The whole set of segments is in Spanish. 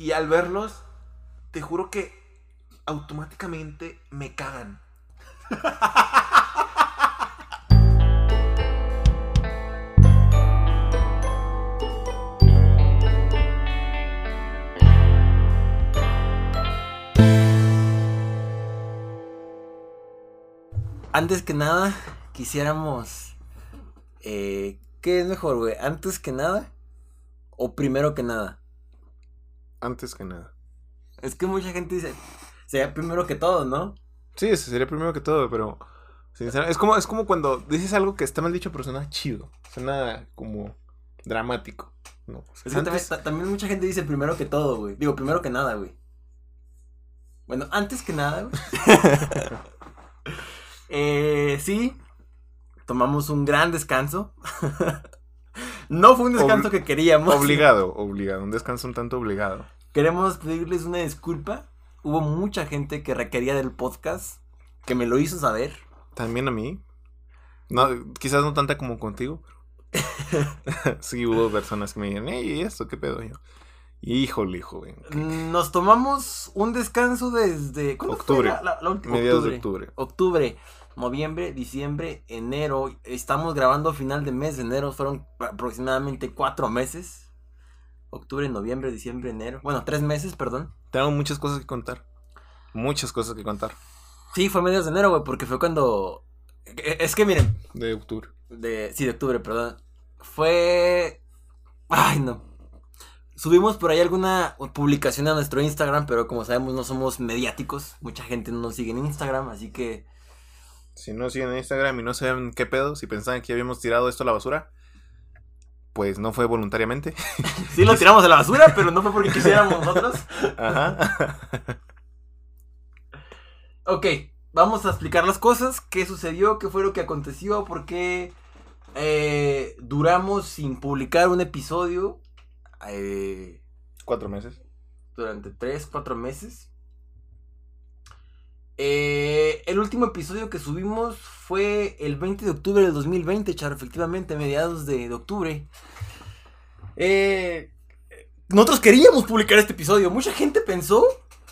Y al verlos, te juro que automáticamente me cagan. Antes que nada, quisiéramos. Eh, ¿Qué es mejor, güey? ¿Antes que nada? ¿O primero que nada? Antes que nada. Es que mucha gente dice. Sería primero que todo, ¿no? Sí, eso sería primero que todo, pero. Sinceramente, es como, es como cuando dices algo que está mal dicho, pero suena chido. Suena como dramático. No, Es que antes- también, también mucha gente dice primero que todo, güey. Digo, primero que nada, güey. Bueno, antes que nada, güey. eh, sí. Tomamos un gran descanso. no fue un descanso que queríamos. Obligado, obligado. Un descanso un tanto obligado. Queremos pedirles una disculpa. Hubo mucha gente que requería del podcast. Que me lo hizo saber. También a mí. No, quizás no tanta como contigo, sí, hubo personas que me dijeron, hey, ¿y esto qué pedo? Yo, híjole, hijo, güey. Nos tomamos un descanso desde. ¿Cuándo fue Octubre. la- la- la última? Mediados de octubre. octubre, noviembre, diciembre, enero. Estamos grabando final de mes de enero. Fueron aproximadamente cuatro meses. Octubre, noviembre, diciembre, enero. Bueno, tres meses, perdón. Tengo muchas cosas que contar. Muchas cosas que contar. Sí, fue mediados de enero, güey, porque fue cuando. e- Es que miren, De octubre. de. Sí, de octubre, perdón. Fue. Ay, no. Subimos por ahí alguna publicación a nuestro Instagram, pero como sabemos no somos mediáticos. Mucha gente no nos sigue en Instagram, así que Si no siguen en Instagram y no saben qué pedo, si pensaban que habíamos tirado esto a la basura, pues no fue voluntariamente. Sí lo tiramos a la basura, pero no fue porque quisiéramos nosotros. Ajá. Ok, vamos a explicar las cosas. ¿Qué sucedió? ¿Qué fue lo que aconteció? ¿Por qué eh, duramos sin publicar un episodio eh, Cuatro meses. durante 3, 4 meses? Eh, el último episodio que subimos fue el 20 de octubre del 2020, Char, efectivamente, mediados de, octubre. Eh, nosotros queríamos publicar este episodio. Mucha gente pensó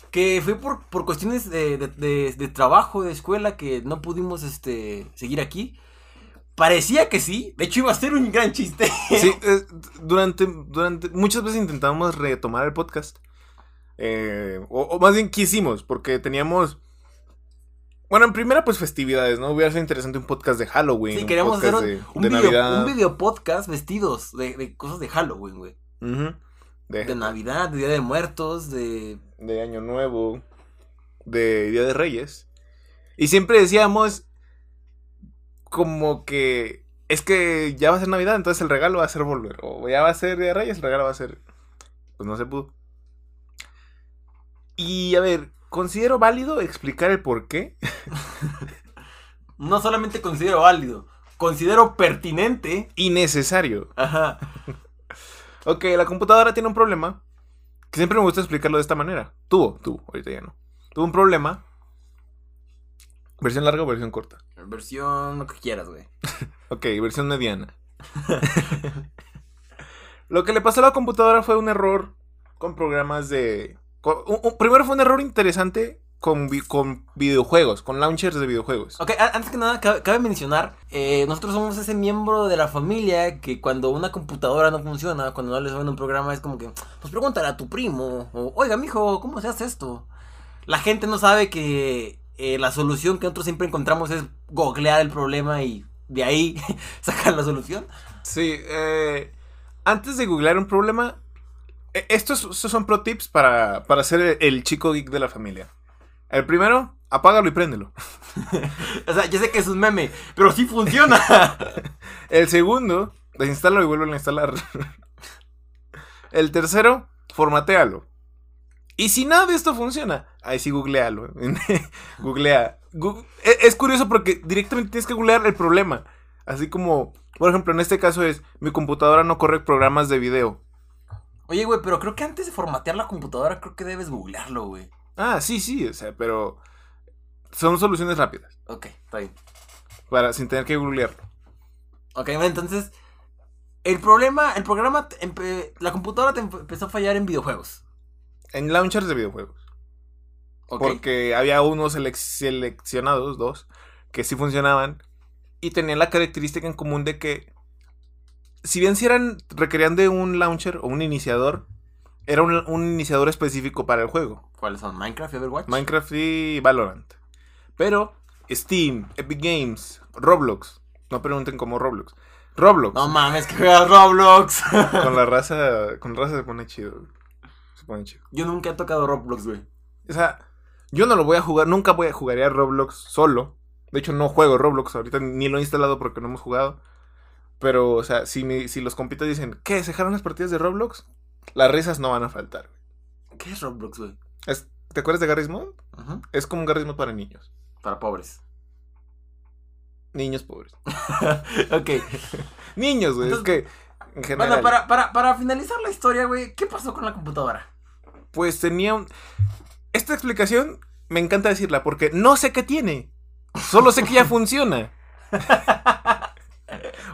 que fue por, por cuestiones de, de- trabajo, de escuela, que no pudimos este, seguir aquí. Parecía que sí. De hecho, iba a ser un gran chiste. Sí, durante, durante. Muchas veces intentamos retomar el podcast. Eh, o, o más bien quisimos, porque teníamos. Bueno, en primera, pues festividades, ¿no? Hubiera sido interesante un podcast de Halloween. Sí, queríamos hacer podcast un, de, un de video, Navidad. un video podcast vestidos de, de cosas de Halloween, güey. De, De Navidad, de Día de Muertos, de... de Año Nuevo. De Día de Reyes. Y siempre decíamos. Como que. Es que ya va a ser Navidad, entonces el regalo va a ser volver. O ya va a ser Día de Reyes, el regalo va a ser. Pues no se pudo. Y a ver, considero válido explicar el por qué. No solamente considero válido, considero pertinente. Innecesario. Ajá. Ok, la computadora tiene un problema. Que siempre me gusta explicarlo de esta manera. Tuvo, tuvo, ahorita ya no. Tuvo un problema. ¿Versión larga o versión corta? Versión lo que quieras, güey. Ok, versión mediana. Lo que le pasó a la computadora fue un error con programas de... con- un- un- primero fue un error interesante con, vi- con videojuegos, con launchers de videojuegos. Ok, antes que nada, cabe, cabe mencionar, eh, nosotros somos ese miembro de la familia que cuando una computadora no funciona, cuando no les suena un programa, es como que, pues pregúntale a tu primo, o oiga, mijo, ¿cómo se hace esto? La gente no sabe que eh, la solución que nosotros siempre encontramos es googlear el problema y de ahí sacar la solución. Sí, eh, antes de googlear un problema, estos, estos son pro tips para, para ser el, chico geek de la familia. El primero, apágalo y préndelo. O sea, ya sé que es un meme, pero sí funciona. El segundo, desinstálalo y vuelve a instalar. El tercero, formatealo. Y si nada de esto funciona, ahí sí googlealo. Googlea. E- es curioso porque directamente tienes que googlear el problema. Así como, por ejemplo, en este caso es, mi computadora no corre programas de video. Oye, güey, pero creo que antes de formatear la computadora, creo que debes googlearlo, güey. Ah, sí, sí, o sea, pero son soluciones rápidas. Ok, está bien. Para, sin tener que googlearlo. Ok, bueno, entonces. El problema, el programa, la computadora te empe- empezó a fallar en videojuegos. En launchers de videojuegos. Ok. Porque había unos selec- seleccionados, dos, que sí funcionaban. Y tenían la característica en común de que, si bien si eran, requerían de un launcher o un iniciador, era un, un iniciador específico para el juego. ¿Cuáles son? ¿Minecraft y Overwatch? Minecraft y Valorant. Pero Steam, Epic Games, Roblox. No pregunten cómo Roblox. Roblox. No mames, que juegas Roblox. con la raza, con raza se pone chido. Se pone chido. Yo nunca he tocado Roblox, güey. O sea, yo no lo voy a jugar, nunca voy a jugar a Roblox solo. De hecho, no juego Roblox ahorita, ni lo he instalado porque no hemos jugado. Pero, o sea, si, si los compitas dicen, ¿qué? ¿Se dejaron las partidas de Roblox? Las risas no van a faltar. ¿Qué es Roblox, güey? ¿Te acuerdas de Garry's Mod? Ujú. Es como un Garry's Mod para niños. Para pobres. Niños pobres. ok. Niños, güey. Es que, en general. Bueno, para, para, para finalizar la historia, güey, ¿qué pasó con la computadora? Pues tenía un... Esta explicación me encanta decirla porque no sé qué tiene. Solo sé que ya funciona.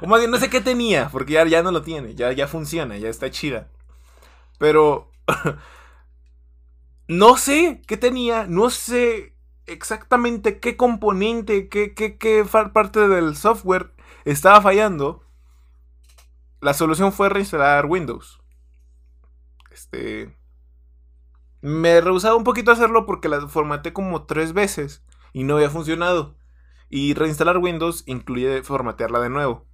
O más bien, no sé qué tenía, porque ya, ya no lo tiene. Ya, ya funciona, ya está chida. Pero... no sé qué tenía, no sé exactamente qué componente, qué, qué, qué parte del software estaba fallando. La solución fue reinstalar Windows. Este... Me rehusaba un poquito hacerlo porque la formateé como tres veces y no había funcionado. Y reinstalar Windows incluye formatearla de nuevo.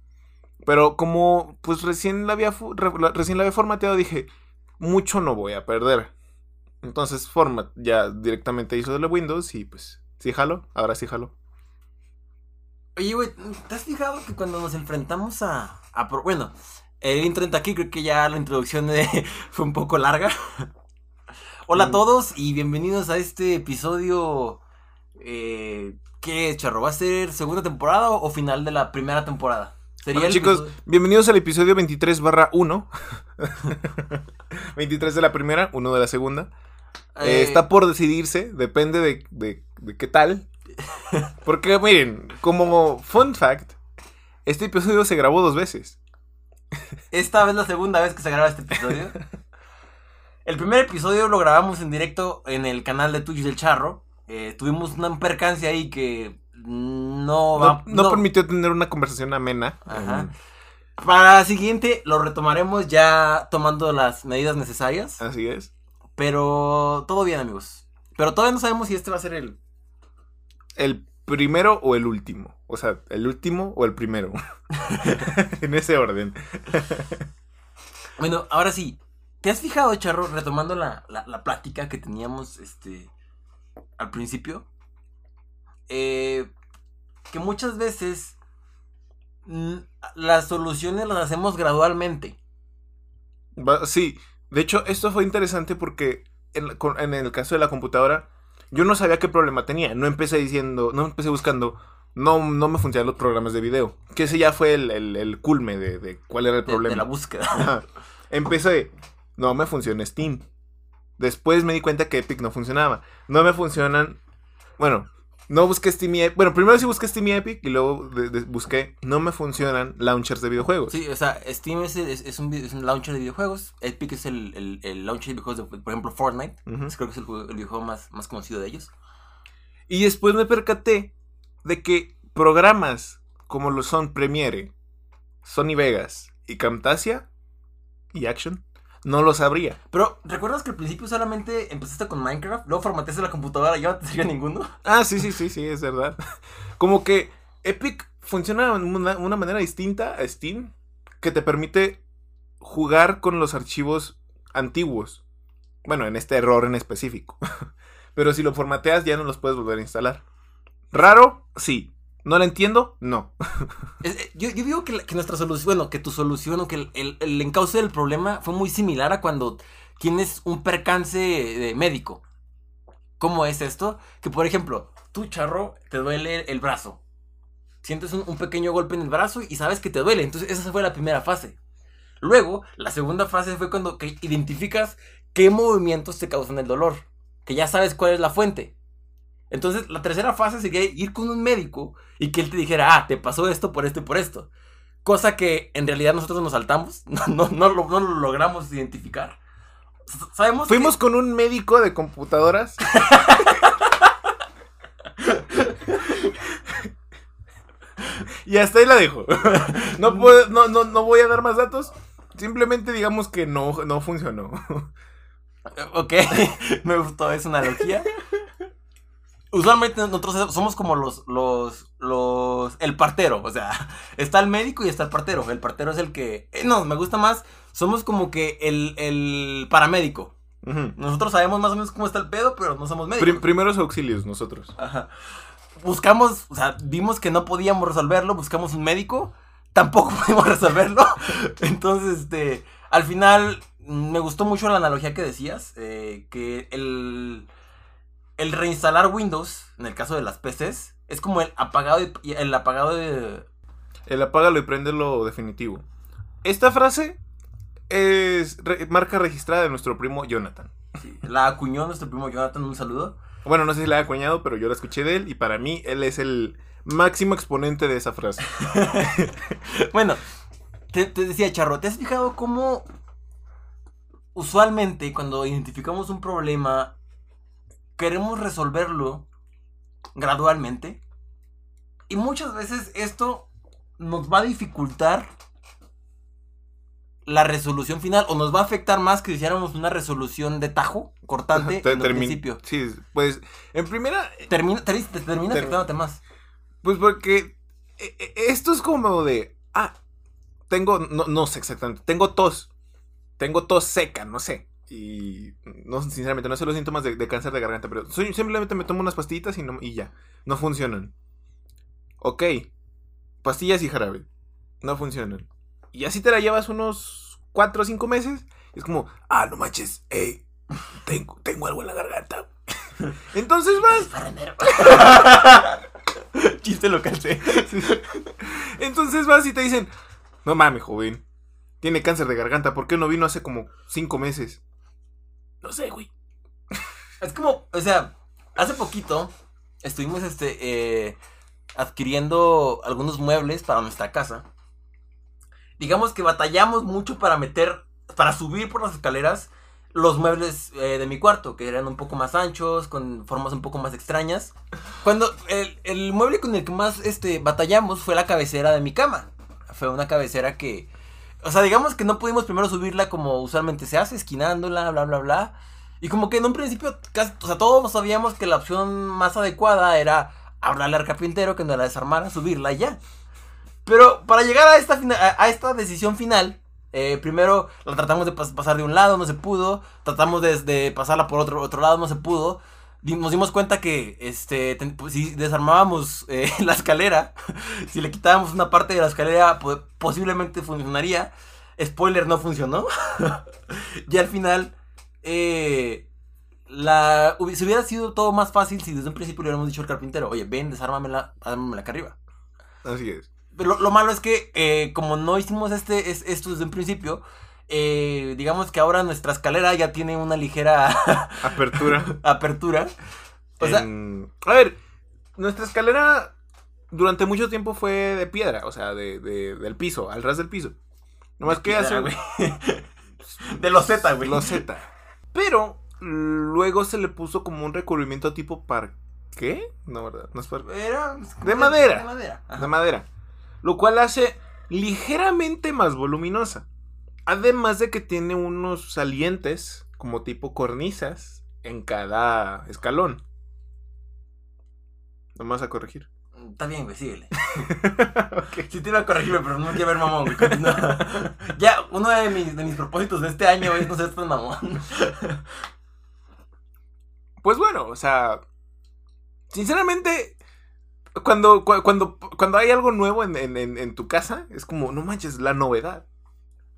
Pero como pues recién la había, la- recién la había formateado dije, mucho no voy a perder. Entonces format ya directamente hizo de Windows y pues sí jalo, ahora sí jalo. Oye, güey, ¿te has fijado que cuando nos enfrentamos a... a bueno, el intro entra aquí, creo que ya la introducción de- fue un poco larga. Hola a Mm. todos y bienvenidos a este episodio... Eh, ¿Qué Charro? ¿Va a ser segunda temporada o final de la primera temporada? Bueno, chicos, episodio- bienvenidos al episodio 23 barra 1. 23 de la primera, 1 de la segunda. Eh, Eh, está por decidirse, depende de, de- de qué tal. Porque miren, como fun fact, este episodio se grabó dos veces. Esta es la segunda vez que se graba este episodio. El primer episodio lo grabamos en directo en el canal de Twitch del Charro. Eh, tuvimos una percancia ahí que no No, va... no permitió tener una conversación amena. Ajá. Para la siguiente lo retomaremos ya tomando las medidas necesarias. Así es. Pero todo bien, amigos. Pero todavía no sabemos si este va a ser el... El primero o el último. O sea, el último o el primero. en ese orden. Bueno, ahora sí. ¿Te has fijado, Charro, retomando la, la, la plática que teníamos este al principio? Eh, que muchas veces las soluciones las hacemos gradualmente. Sí, de hecho, esto fue interesante porque en, el caso de la computadora, yo no sabía qué problema tenía. No empecé diciendo, no empecé buscando, no, no me funcionan los programas de video. Que ese ya fue el, el- el culme de, de cuál era el De, de problema. la búsqueda. Empecé, no me funciona Steam. Después me di cuenta que Epic no funcionaba. No me funcionan, bueno, no busqué Steam y Epic. Bueno, primero sí busqué Steam y Epic y luego de- de- busqué, no me funcionan launchers de videojuegos. Sí, o sea, Steam es, es- es un, vi- es un launcher de videojuegos. Epic es el, el, el launcher de videojuegos, de, por ejemplo, Fortnite. Creo que es el, el videojuego más, más conocido de ellos. Y después me percaté de que programas como lo son Premiere, Sony Vegas y Camtasia y Action no los sabría. Pero, ¿recuerdas que al principio solamente empezaste con Minecraft? Luego formateaste la computadora y ya no te sirvió ninguno. Ah, sí, sí, sí, sí, es verdad. Como que Epic funciona de una, una manera distinta a Steam que te permite jugar con los archivos antiguos. Bueno, en este error en específico. Pero si lo formateas ya no los puedes volver a instalar. ¿Raro? Sí. ¿No lo entiendo? No. Eh, yo, digo que, la- nuestra solución, bueno, que tu solución o que el, el- encauce del problema fue muy similar a cuando tienes un percance de médico. ¿Cómo es esto? Que por ejemplo, tú, charro, te duele el brazo. Sientes un, un pequeño golpe en el brazo y sabes que te duele. Entonces, esa fue la primera fase. Luego, la segunda fase fue cuando que identificas qué movimientos te causan el dolor. Que ya sabes cuál es la fuente. Entonces, la tercera fase sería ir con un médico y que él te dijera, ah, te pasó esto por esto y por esto. Cosa que en realidad nosotros nos saltamos, no, no, no, lo, no lo logramos identificar. sabemos Fuimos con un médico de computadoras. y hasta ahí la dejo. No, puedo- no, no, no voy a dar más datos. Simplemente digamos que no, no funcionó. Ok, me gustó esa analogía. Usualmente nosotros somos como los, los, los, el partero, o sea, está el médico y está el partero. El partero es el que, eh, no, me gusta más, somos como que el, el paramédico. Nosotros sabemos más o menos cómo está el pedo, pero no somos médicos. Prim- primeros auxilios nosotros. Ajá. Buscamos, o sea, vimos que no podíamos resolverlo, buscamos un médico, tampoco pudimos resolverlo. Entonces, este, al final, me gustó mucho la analogía que decías, eh, que el, el reinstalar Windows, en el caso de las PCs, es como el apagado, y- el apagado de... El apágalo y préndelo definitivo. Esta frase es re- marca registrada de nuestro primo Jonathan. sí, la acuñó nuestro primo Jonathan, un saludo. Bueno, no sé si la ha acuñado, pero yo la escuché de él y para mí él es el máximo exponente de esa frase. Bueno, te, te decía, Charro, ¿te has fijado cómo usualmente cuando identificamos un problema queremos resolverlo gradualmente? Y muchas veces esto nos va a dificultar la resolución final o nos va a afectar más que si hiciéramos una resolución de tajo cortante Te- en el principio. Sí, pues en primera, Termina, te, te termina Ter- afectándote más. pues porque eh, eh, esto es como de, ah, tengo, no, no sé exactamente, tengo tos, tengo tos seca, no sé. Y no, sinceramente, no sé los síntomas de, de cáncer de garganta, pero soy- simplemente me tomo unas pastillitas y, no, y ya, no funcionan. Ok, pastillas y jarabe, no funcionan. Y así te la llevas unos 4 o 5 meses, y es como, ah, no manches, eh, tengo, tengo algo en la garganta. Entonces vas Chiste local, sí. Entonces vas y te dicen, no mames, joven, tiene cáncer de garganta, ¿por qué no vino hace como cinco meses? No sé, güey. Es como, o sea, hace poquito estuvimos este eh, adquiriendo algunos muebles para nuestra casa. Digamos que batallamos mucho para meter, para subir por las escaleras los muebles eh, de mi cuarto, que eran un poco más anchos, con formas un poco más extrañas. Cuando el, el mueble con el que más este, batallamos fue la cabecera de mi cama. Fue una cabecera que, o sea, digamos que no pudimos primero subirla como usualmente se hace, esquinándola, bla, bla, bla. Y como que en un principio, casi, o sea, todos sabíamos que la opción más adecuada era hablarle al carpintero que nos la desarmara, subirla y ya. Pero para llegar a esta, a, esta decisión final, eh, primero la tratamos de pas- pasar de un lado, no se pudo. Tratamos de, de pasarla por otro, otro lado, no se pudo. Nos dimos cuenta que este, pues, si desarmábamos eh, la escalera, si le quitábamos una parte de la escalera, po- posiblemente funcionaría. Spoiler, no funcionó. y al final, eh, la, si hubiera sido todo más fácil si desde un principio le hubiéramos dicho al carpintero, oye, ven, desármamela, ármamela acá arriba. Así es. Pero lo, lo malo es que, eh, como no hicimos este, es- esto desde un principio, eh, digamos que ahora nuestra escalera ya tiene una ligera Apertura. apertura. O sea, A ver, nuestra escalera durante mucho tiempo fue de piedra, o sea, de, de- del piso, al ras del piso. Nomás que hace güey. De los Z, güey. loseta. Pero luego se le puso como un recubrimiento tipo parqué. No, ¿verdad? No es parqué. Era De madera. De madera. ajá. de madera. Lo cual hace ligeramente más voluminosa. Además de que tiene unos salientes como tipo cornisas en cada escalón. Nomás a corregir. Está bien, güey, síguele. Ok. Sí te iba a corregirme, pero no quiero ver mamón, güey. ya, uno de mis, de mis propósitos de este año es no ser tan mamón. Pues bueno, o sea. Sinceramente. Cuando, cu- cuando, cuando hay algo nuevo en, en- en- en tu casa, es como, no manches, la novedad.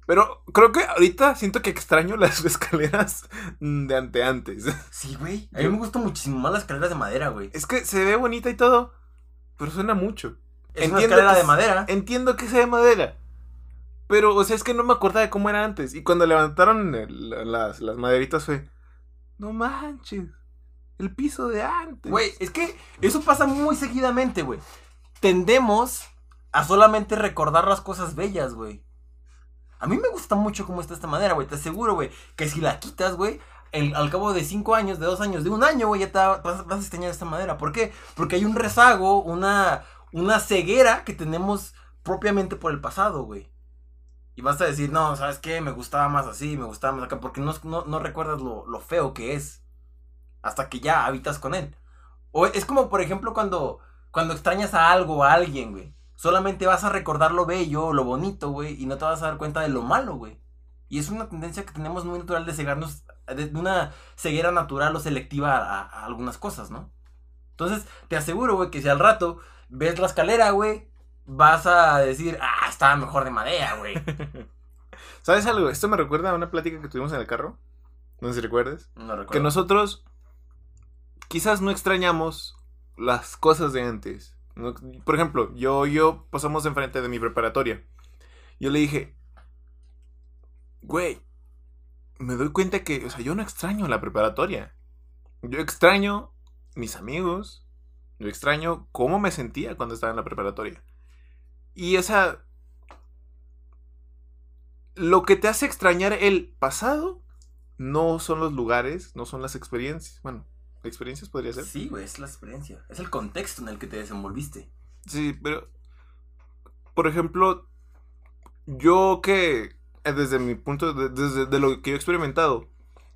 Pero creo que ahorita siento que extraño las escaleras de ante antes. Sí, güey. A mí me gustan muchísimo más las escaleras de madera, güey. Es que se ve bonita y todo, pero suena mucho. Es una Entiendo escalera que de madera. Entiendo que sea de madera. Pero, o sea, es que no me acordaba de cómo era antes. Y cuando levantaron el- las, las maderitas fue, no manches, el piso de antes. Güey, es que eso pasa muy seguidamente, güey. Tendemos a solamente recordar las cosas bellas, güey. A mí me gusta mucho cómo está esta madera, güey. Te aseguro, güey, que si la quitas, güey, al cabo de cinco años, de dos años, de un año, güey, ya te va- vas, a extrañar esta madera. ¿Por qué? Porque hay un rezago, una, una ceguera que tenemos propiamente por el pasado, güey. Y vas a decir, no, ¿sabes qué? Me gustaba más así, me gustaba más acá, porque no, no, no recuerdas lo, lo feo que es. Hasta que ya habitas con él. O es como, por ejemplo, cuando, cuando extrañas a algo a alguien, güey. Solamente vas a recordar lo bello, lo bonito, güey, y no te vas a dar cuenta de lo malo, güey. Y es una tendencia que tenemos muy natural de cegarnos, de una ceguera natural o selectiva a, a algunas cosas, ¿no? Entonces, te aseguro, güey, que si al rato ves la escalera, güey, vas a decir, ah, estaba mejor de madera, güey. ¿Sabes algo? Esto me recuerda a una plática que tuvimos en el carro. No sé si recuerdes. No recuerdo. Que nosotros quizás no extrañamos las cosas de antes. Por ejemplo, yo, yo pasamos enfrente de mi preparatoria. Yo le dije, güey, me doy cuenta que, o sea, yo no extraño la preparatoria. Yo extraño mis amigos. Yo extraño cómo me sentía cuando estaba en la preparatoria. Y esa... Lo que te hace extrañar el pasado no son los lugares, no son las experiencias. Bueno, experiencias podría ser. Sí, güey, es la experiencia. Es el contexto en el que te desenvolviste. Sí, pero. Por ejemplo, yo que. eh, Desde mi punto de, desde de lo que yo he experimentado.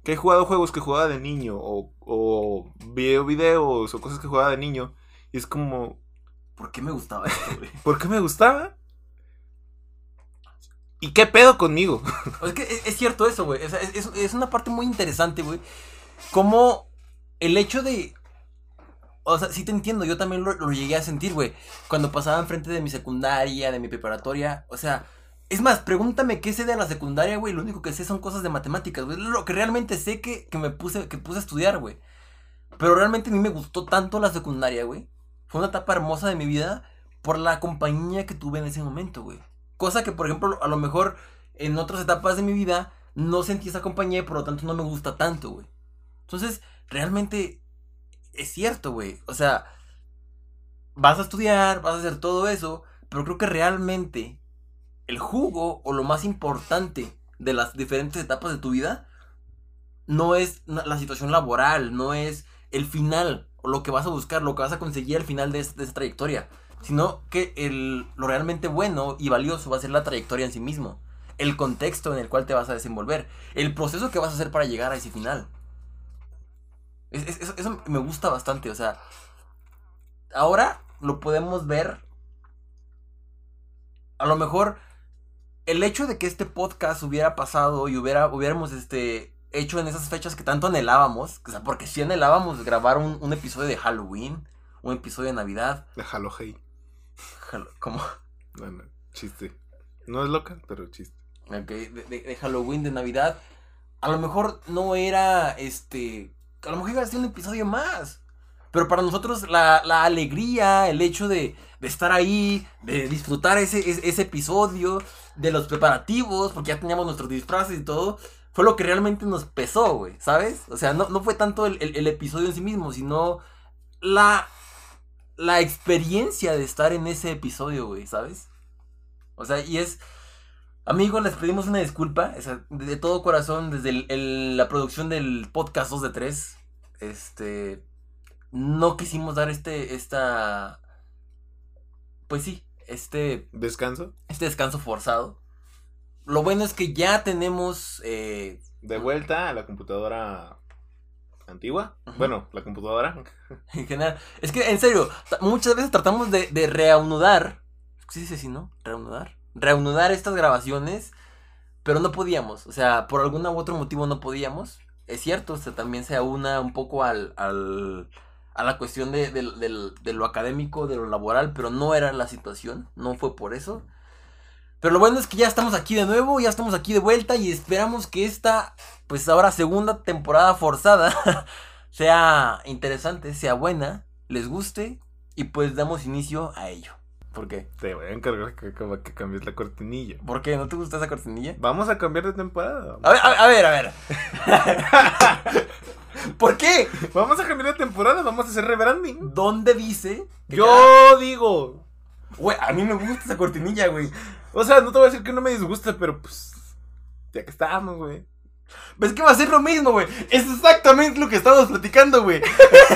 Que he jugado juegos que jugaba de niño. O, o veo videos o cosas que jugaba de niño. Y es como. ¿Por qué me gustaba esto, güey? ¿Por qué me gustaba? ¿Y qué pedo conmigo? es que es, es cierto eso, güey. O sea, es, es- es una parte muy interesante, güey. Como el hecho de. O sea, sí te entiendo, yo también lo, lo llegué a sentir, güey. Cuando pasaba enfrente de mi secundaria, de mi preparatoria. O sea, es más, pregúntame qué sé de la secundaria, güey. Lo único que sé son cosas de matemáticas, güey. Lo que realmente sé que, que me puse, que puse a estudiar, güey. Pero realmente a mí me gustó tanto la secundaria, güey. Fue una etapa hermosa de mi vida por la compañía que tuve en ese momento, güey. Cosa que, por ejemplo, a lo mejor en otras etapas de mi vida no sentí esa compañía y por lo tanto no me gusta tanto, güey. Entonces, realmente es cierto, güey. O sea, vas a estudiar, vas a hacer todo eso, pero creo que realmente el jugo o lo más importante de las diferentes etapas de tu vida no es la situación laboral, no es el final o lo que vas a buscar, lo que vas a conseguir al final de, de esa trayectoria, sino que el, lo realmente bueno y valioso va a ser la trayectoria en sí mismo, el contexto en el cual te vas a desenvolver, el proceso que vas a hacer para llegar a ese final. Es- es- eso, eso me gusta bastante, o sea, ahora lo podemos ver. A lo mejor el hecho de que este podcast hubiera pasado y hubiera, hubiéramos este, hecho en esas fechas que tanto anhelábamos, o sea, porque si anhelábamos grabar un, un episodio de Halloween, un episodio de Navidad, Déjalo, hey. Hall- como Bueno, chiste. No es loca, pero chiste. ok, de, de- de Halloween, de Navidad, a lo mejor no era este, a lo mejor iba a ser un episodio más. Pero para nosotros la, la alegría, el hecho de, de estar ahí, de disfrutar ese, ese, episodio, de los preparativos, porque ya teníamos nuestros disfraces y todo, fue lo que realmente nos pesó, güey, ¿sabes? O sea, no, no fue tanto el, el- el episodio en sí mismo, sino la, la experiencia de estar en ese episodio, güey, ¿sabes? O sea, y es... Amigos, les pedimos una disculpa, de, todo corazón, desde el- el- la producción del podcast 2 de 3, este, no quisimos dar este, esta, pues sí, este, ¿Descanso? este descanso forzado. Lo bueno es que ya tenemos, eh, De vuelta a la computadora antigua. Bueno, la computadora. en general, es que en serio, muchas veces tratamos de, de reanudar, ¿sí se dice así, no? Reanudar, reanudar estas grabaciones, pero no podíamos, o sea, por algún u otro motivo no podíamos. Es cierto, o sea, también se aúna un poco al, al, a la cuestión de, del- de lo académico, de lo laboral, pero no era la situación, no fue por eso. Pero lo bueno es que ya estamos aquí de nuevo, ya estamos aquí de vuelta y esperamos que esta, pues ahora segunda temporada forzada, sea interesante, sea buena, les guste y pues damos inicio a ello. ¿Por qué? Te voy a encargar que, cambies la cortinilla. ¿Por qué? ¿No te gusta esa cortinilla? Vamos a cambiar de temporada. A ver, a ver, a ver. A ver. ¿Por qué? Vamos a cambiar de temporada. Vamos a hacer rebranding. ¿Dónde dice? Yo digo. Güey, a mí me gusta esa cortinilla, güey. O sea, no te voy a decir que no me disgusta, pero pues. Ya que estamos, güey. ¿Ves que va a ser lo mismo, güey? Es exactamente lo que estábamos platicando, güey.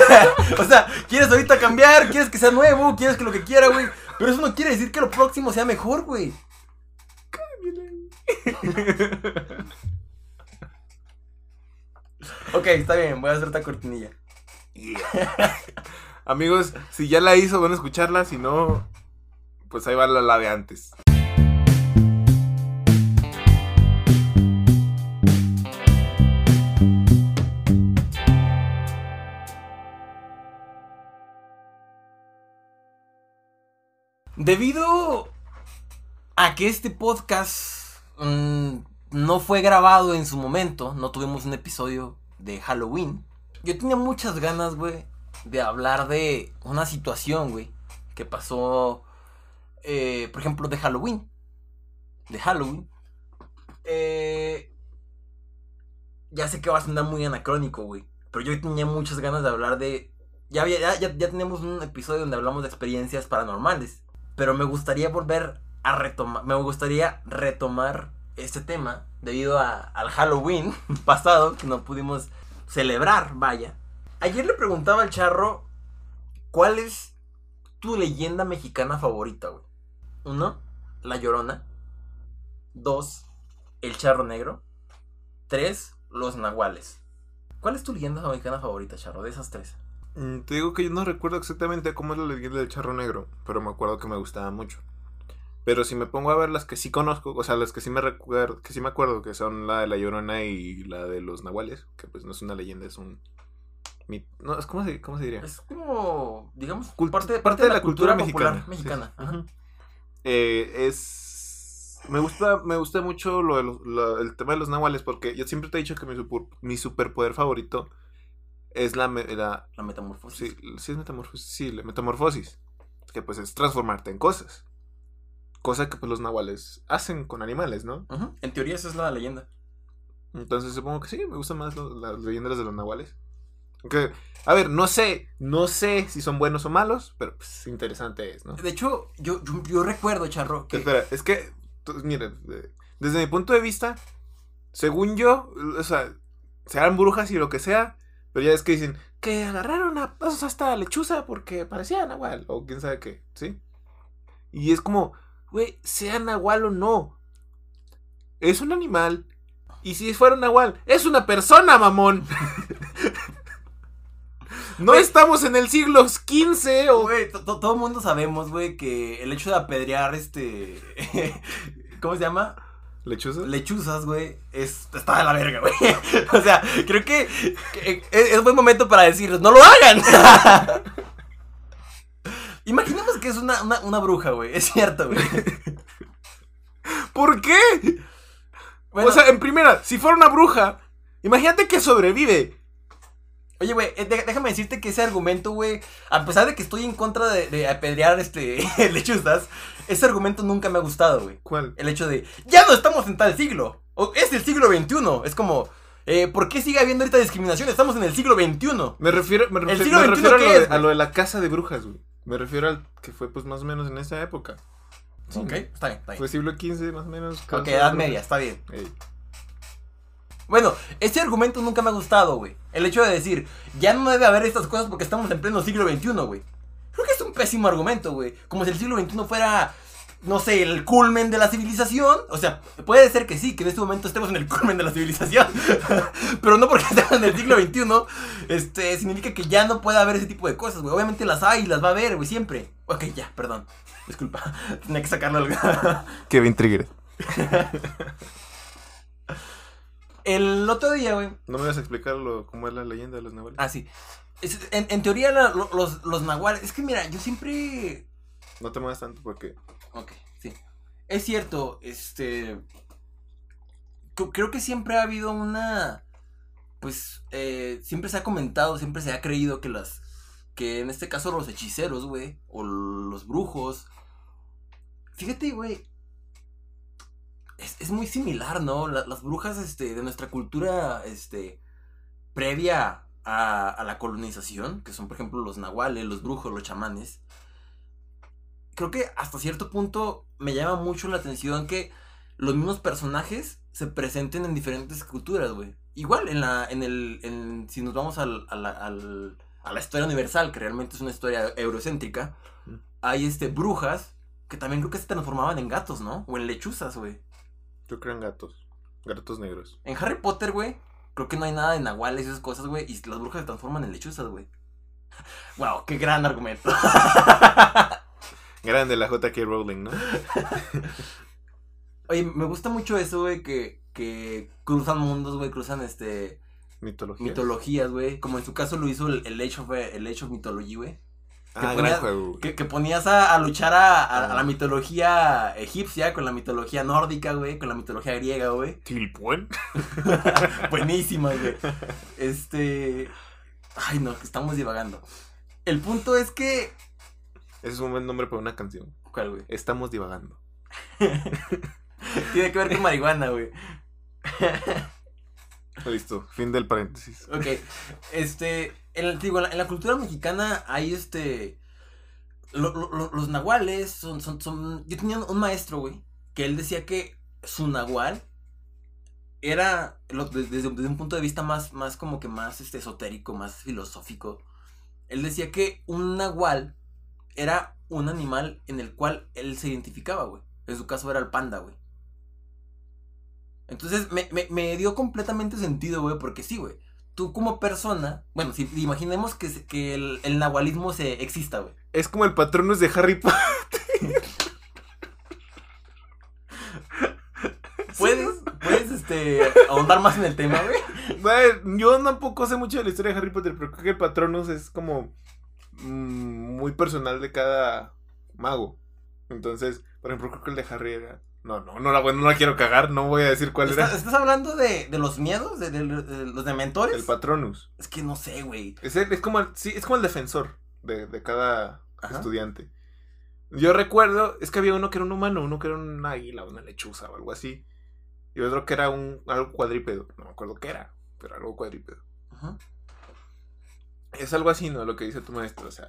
o sea, quieres ahorita cambiar, quieres que sea nuevo, quieres que lo que quiera, güey. Pero eso no quiere decir que lo próximo sea mejor, güey. Ok, está bien, voy a hacer esta cortinilla. Amigos, si ya la hizo, van a escucharla. Si no, pues ahí va la, la de antes. Debido a que este podcast mm, no fue grabado en su momento, no tuvimos un episodio de Halloween. Yo tenía muchas ganas, güey, de hablar de una situación, güey, que pasó, eh, por ejemplo, de Halloween. De Halloween. Eh, ya sé que va a sonar muy anacrónico, güey. Pero yo tenía muchas ganas de hablar de... Ya, había- ya, ya, ya tenemos un episodio donde hablamos de experiencias paranormales. Pero me gustaría volver a retomar... Me gustaría retomar este tema debido a- al Halloween pasado que no pudimos celebrar, vaya. Ayer le preguntaba al charro cuál es tu leyenda mexicana favorita, güey. Uno, La Llorona. Dos, El Charro Negro. Tres, Los Nahuales. ¿Cuál es tu leyenda mexicana favorita, charro? De esas tres. Mm, Te digo que yo no recuerdo exactamente cómo es la leyenda del charro negro, pero me acuerdo que me gustaba mucho. Pero si me pongo a ver las que sí conozco, o sea, las que sí me recuerdo, que sí me acuerdo, que son la de la Llorona y la de los Nahuales, que pues no es una leyenda, es un mit- no, es ¿cómo se, cómo se diría? Es como, digamos, Cult- parte, parte de la cultura, mexicana. mexicana. Sí. Eh, es me gusta me gusta mucho lo de los- lo- el tema de los nahuales porque yo siempre te he dicho que mi, super- mi superpoder favorito es la, me- la La metamorfosis. sí, sí es metamorfosis sí la metamorfosis que pues es transformarte en cosas cosa que pues los nahuales hacen con animales no. En teoría esa es la leyenda. entonces supongo que sí me gustan más lo- las leyendas de los nahuales aunque a ver no sé no sé si son buenos o malos pero pues interesante es no De hecho, yo, yo, yo recuerdo, Charro, que... Espera, es que, mira, de- desde mi punto de vista, según yo, o sea, sean brujas y lo que sea, pero ya es que dicen que agarraron a pasos hasta lechuza porque parecía nahual, o quién sabe qué, ¿sí? Y es como, güey, sea nahual o no, es un animal, y si fuera un nahual, es una persona, mamón. No estamos en el siglo XV o... Güey, to- to- todo el mundo sabemos, güey, que el hecho de apedrear este... ¿Cómo se llama? ¿Lechuza? Lechuzas, güey, es, está de la verga, güey. o sea, creo que, que es, es buen momento para decirles, no lo hagan. Imaginemos que es una, una, una bruja, güey. Es cierto, güey. ¿Por qué? Bueno, O sea, en primera, si fuera una bruja, imagínate que sobrevive. Oye, güey, eh, déjame decirte que ese argumento, güey, a pesar de que estoy en contra de, de apedrear este lechuzas, ese argumento nunca me ha gustado, güey. ¿Cuál? El hecho de, ya no estamos en tal siglo. O es el siglo XXI. Es como, eh, ¿por qué sigue habiendo ahorita discriminación? Estamos en el siglo XXI. Me refiero, me refiero, siglo me XXI refiero a, lo de, a lo de la casa de brujas, güey. Me refiero al que fue pues más o menos en esa época. Sí, Ok, está bien, está bien. Fue siglo XV más o menos. Ok, edad media, está bien. Bueno, ese argumento nunca me ha gustado, güey. El hecho de decir, ya no debe haber estas cosas porque estamos en pleno siglo XXI, güey. Creo que es un pésimo argumento, güey. Como si el siglo XXI fuera, no sé, el culmen de la civilización. O sea, puede ser que sí, que en este momento estemos en el culmen de la civilización. Pero no porque estemos en el siglo XXI, este, significa que ya no puede haber ese tipo de cosas, güey. Obviamente las hay y las va a haber, güey, siempre. Ok, ya, perdón. Disculpa, tenía que sacarlo al... Kevin Trigger. El otro día, güey, ¿No me vas a explicar lo, cómo es la leyenda de los nahuales? Ah, sí. Es- en, en teoría, la- los, los nahuales. Es que mira, yo siempre. No te muevas tanto porque. Ok, sí. Es cierto, este. cre- Creo que siempre ha habido una. Pues. eh, siempre se ha comentado, siempre se ha creído que las. Que en este caso los hechiceros, güey. O los brujos. Fíjate, güey. Es, muy similar, ¿no? La- las brujas, este, de nuestra cultura, este. Previa a, a la colonización, que son, por ejemplo, los nahuales, los brujos, los chamanes creo que hasta cierto punto me llama mucho la atención que los mismos personajes se presenten en diferentes culturas, güey. Igual, en la, en el, en, si nos vamos al, a, la, al- a la historia universal, que realmente es una historia eurocéntrica, hay este, brujas que también creo que se transformaban en gatos, ¿no? O en lechuzas, güey. Yo creo en gatos. Gatos negros. En Harry Potter, güey, creo que no hay nada de nahuales y esas cosas, güey, y las brujas se transforman en lechuzas, güey. Wow, qué gran argumento. Grande la JK Rowling, ¿no? Oye, me gusta mucho eso, güey, que, que cruzan mundos, güey, cruzan este Mitología. mitologías, güey. Como en su caso lo hizo el, el Age of el Age of Mythology, güey. Ah, que ponías a, a luchar a, a- a la mitología egipcia con la mitología nórdica, güey, con la mitología griega, güey. Tilpuen. Buenísima, güey. Este. Ay, no, que estamos divagando. El punto es que. Ese es un buen nombre para una canción. ¿Cuál, güey? Estamos divagando. Tiene que ver con marihuana, güey. Listo, fin del paréntesis. Ok. Este. En, la- cultura mexicana hay este. lo- lo- lo- los nahuales son, son. Yo tenía un maestro, güey. Que él decía que su nahual era. desde, desde un punto de vista más, más como que más este, esotérico, más filosófico. Él decía que un nahual era un animal en el cual él se identificaba, güey. En su caso era el panda, güey. Entonces me, me dio completamente sentido, güey, porque sí, güey. Tú como persona, bueno, si imaginemos que, que el, el nahualismo se exista, güey. Es como el patronus de Harry Potter. ¿Puedes, puedes, este, ahondar más en el tema, güey? Güey, Yo tampoco sé mucho de la historia de Harry Potter, pero creo que el patronus es como mm, muy personal de cada mago. Entonces, por ejemplo, creo que el de Harry era. No, no, no la, no la quiero cagar, no voy a decir cuál ¿Estás, era. estás hablando de, de los miedos? ¿De, de- de los dementores? El patronus. Es que no sé, güey. Es, el- es como el, sí, es como el defensor de, de cada Ajá. estudiante. Yo recuerdo, es que había uno que era un humano, uno que era un águila, una lechuza o algo así. Y otro que era un algo cuadrípedo. No me acuerdo qué era, pero algo cuadrípedo. Ujú, Es algo así, ¿no? Lo que dice tu maestro, o sea.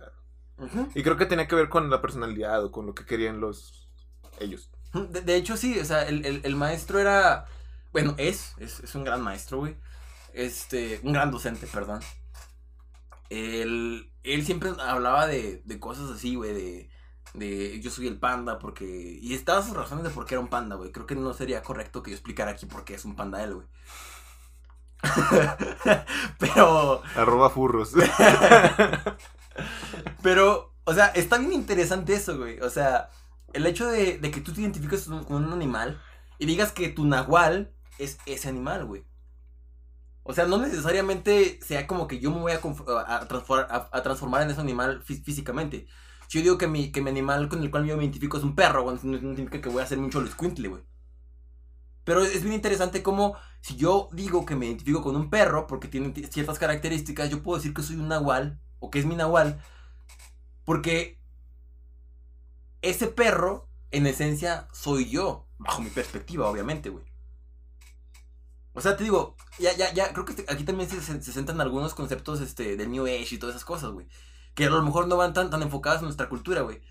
Y creo que tenía que ver con la personalidad o con lo que querían los ellos. De, de hecho, sí, o sea, el, el- el maestro era. Bueno, es, es, es un gran maestro, güey. Este, un gran docente, perdón. Él, él siempre hablaba de, de cosas así, güey, de, de yo soy el panda porque... Y estaba sus razones de por qué era un panda, güey. Creo que no sería correcto que yo explicara aquí por qué es un panda él, güey. Pero... Arroba furros. Pero, o sea, está bien interesante eso, güey. O sea, el hecho de, que tú te identifiques con un animal y digas que tu nahual es ese animal, güey. O sea, no necesariamente sea como que yo me voy a, transformar en ese animal fí- físicamente. Si yo digo que mi, animal con el cual yo me identifico es un perro, güey, no significa que voy a hacer mucho el squintle, güey. Pero es bien interesante como si yo digo que me identifico con un perro porque tiene ciertas características, yo puedo decir que soy un nahual o que es mi nahual porque ese perro, en esencia, soy yo. Bajo mi perspectiva, obviamente, güey. O sea, te digo, ya, ya, ya, creo que este- aquí también se, se, se centran algunos conceptos este, del New Age y todas esas cosas, güey. Que a lo mejor no van tan, tan enfocadas en nuestra cultura, güey.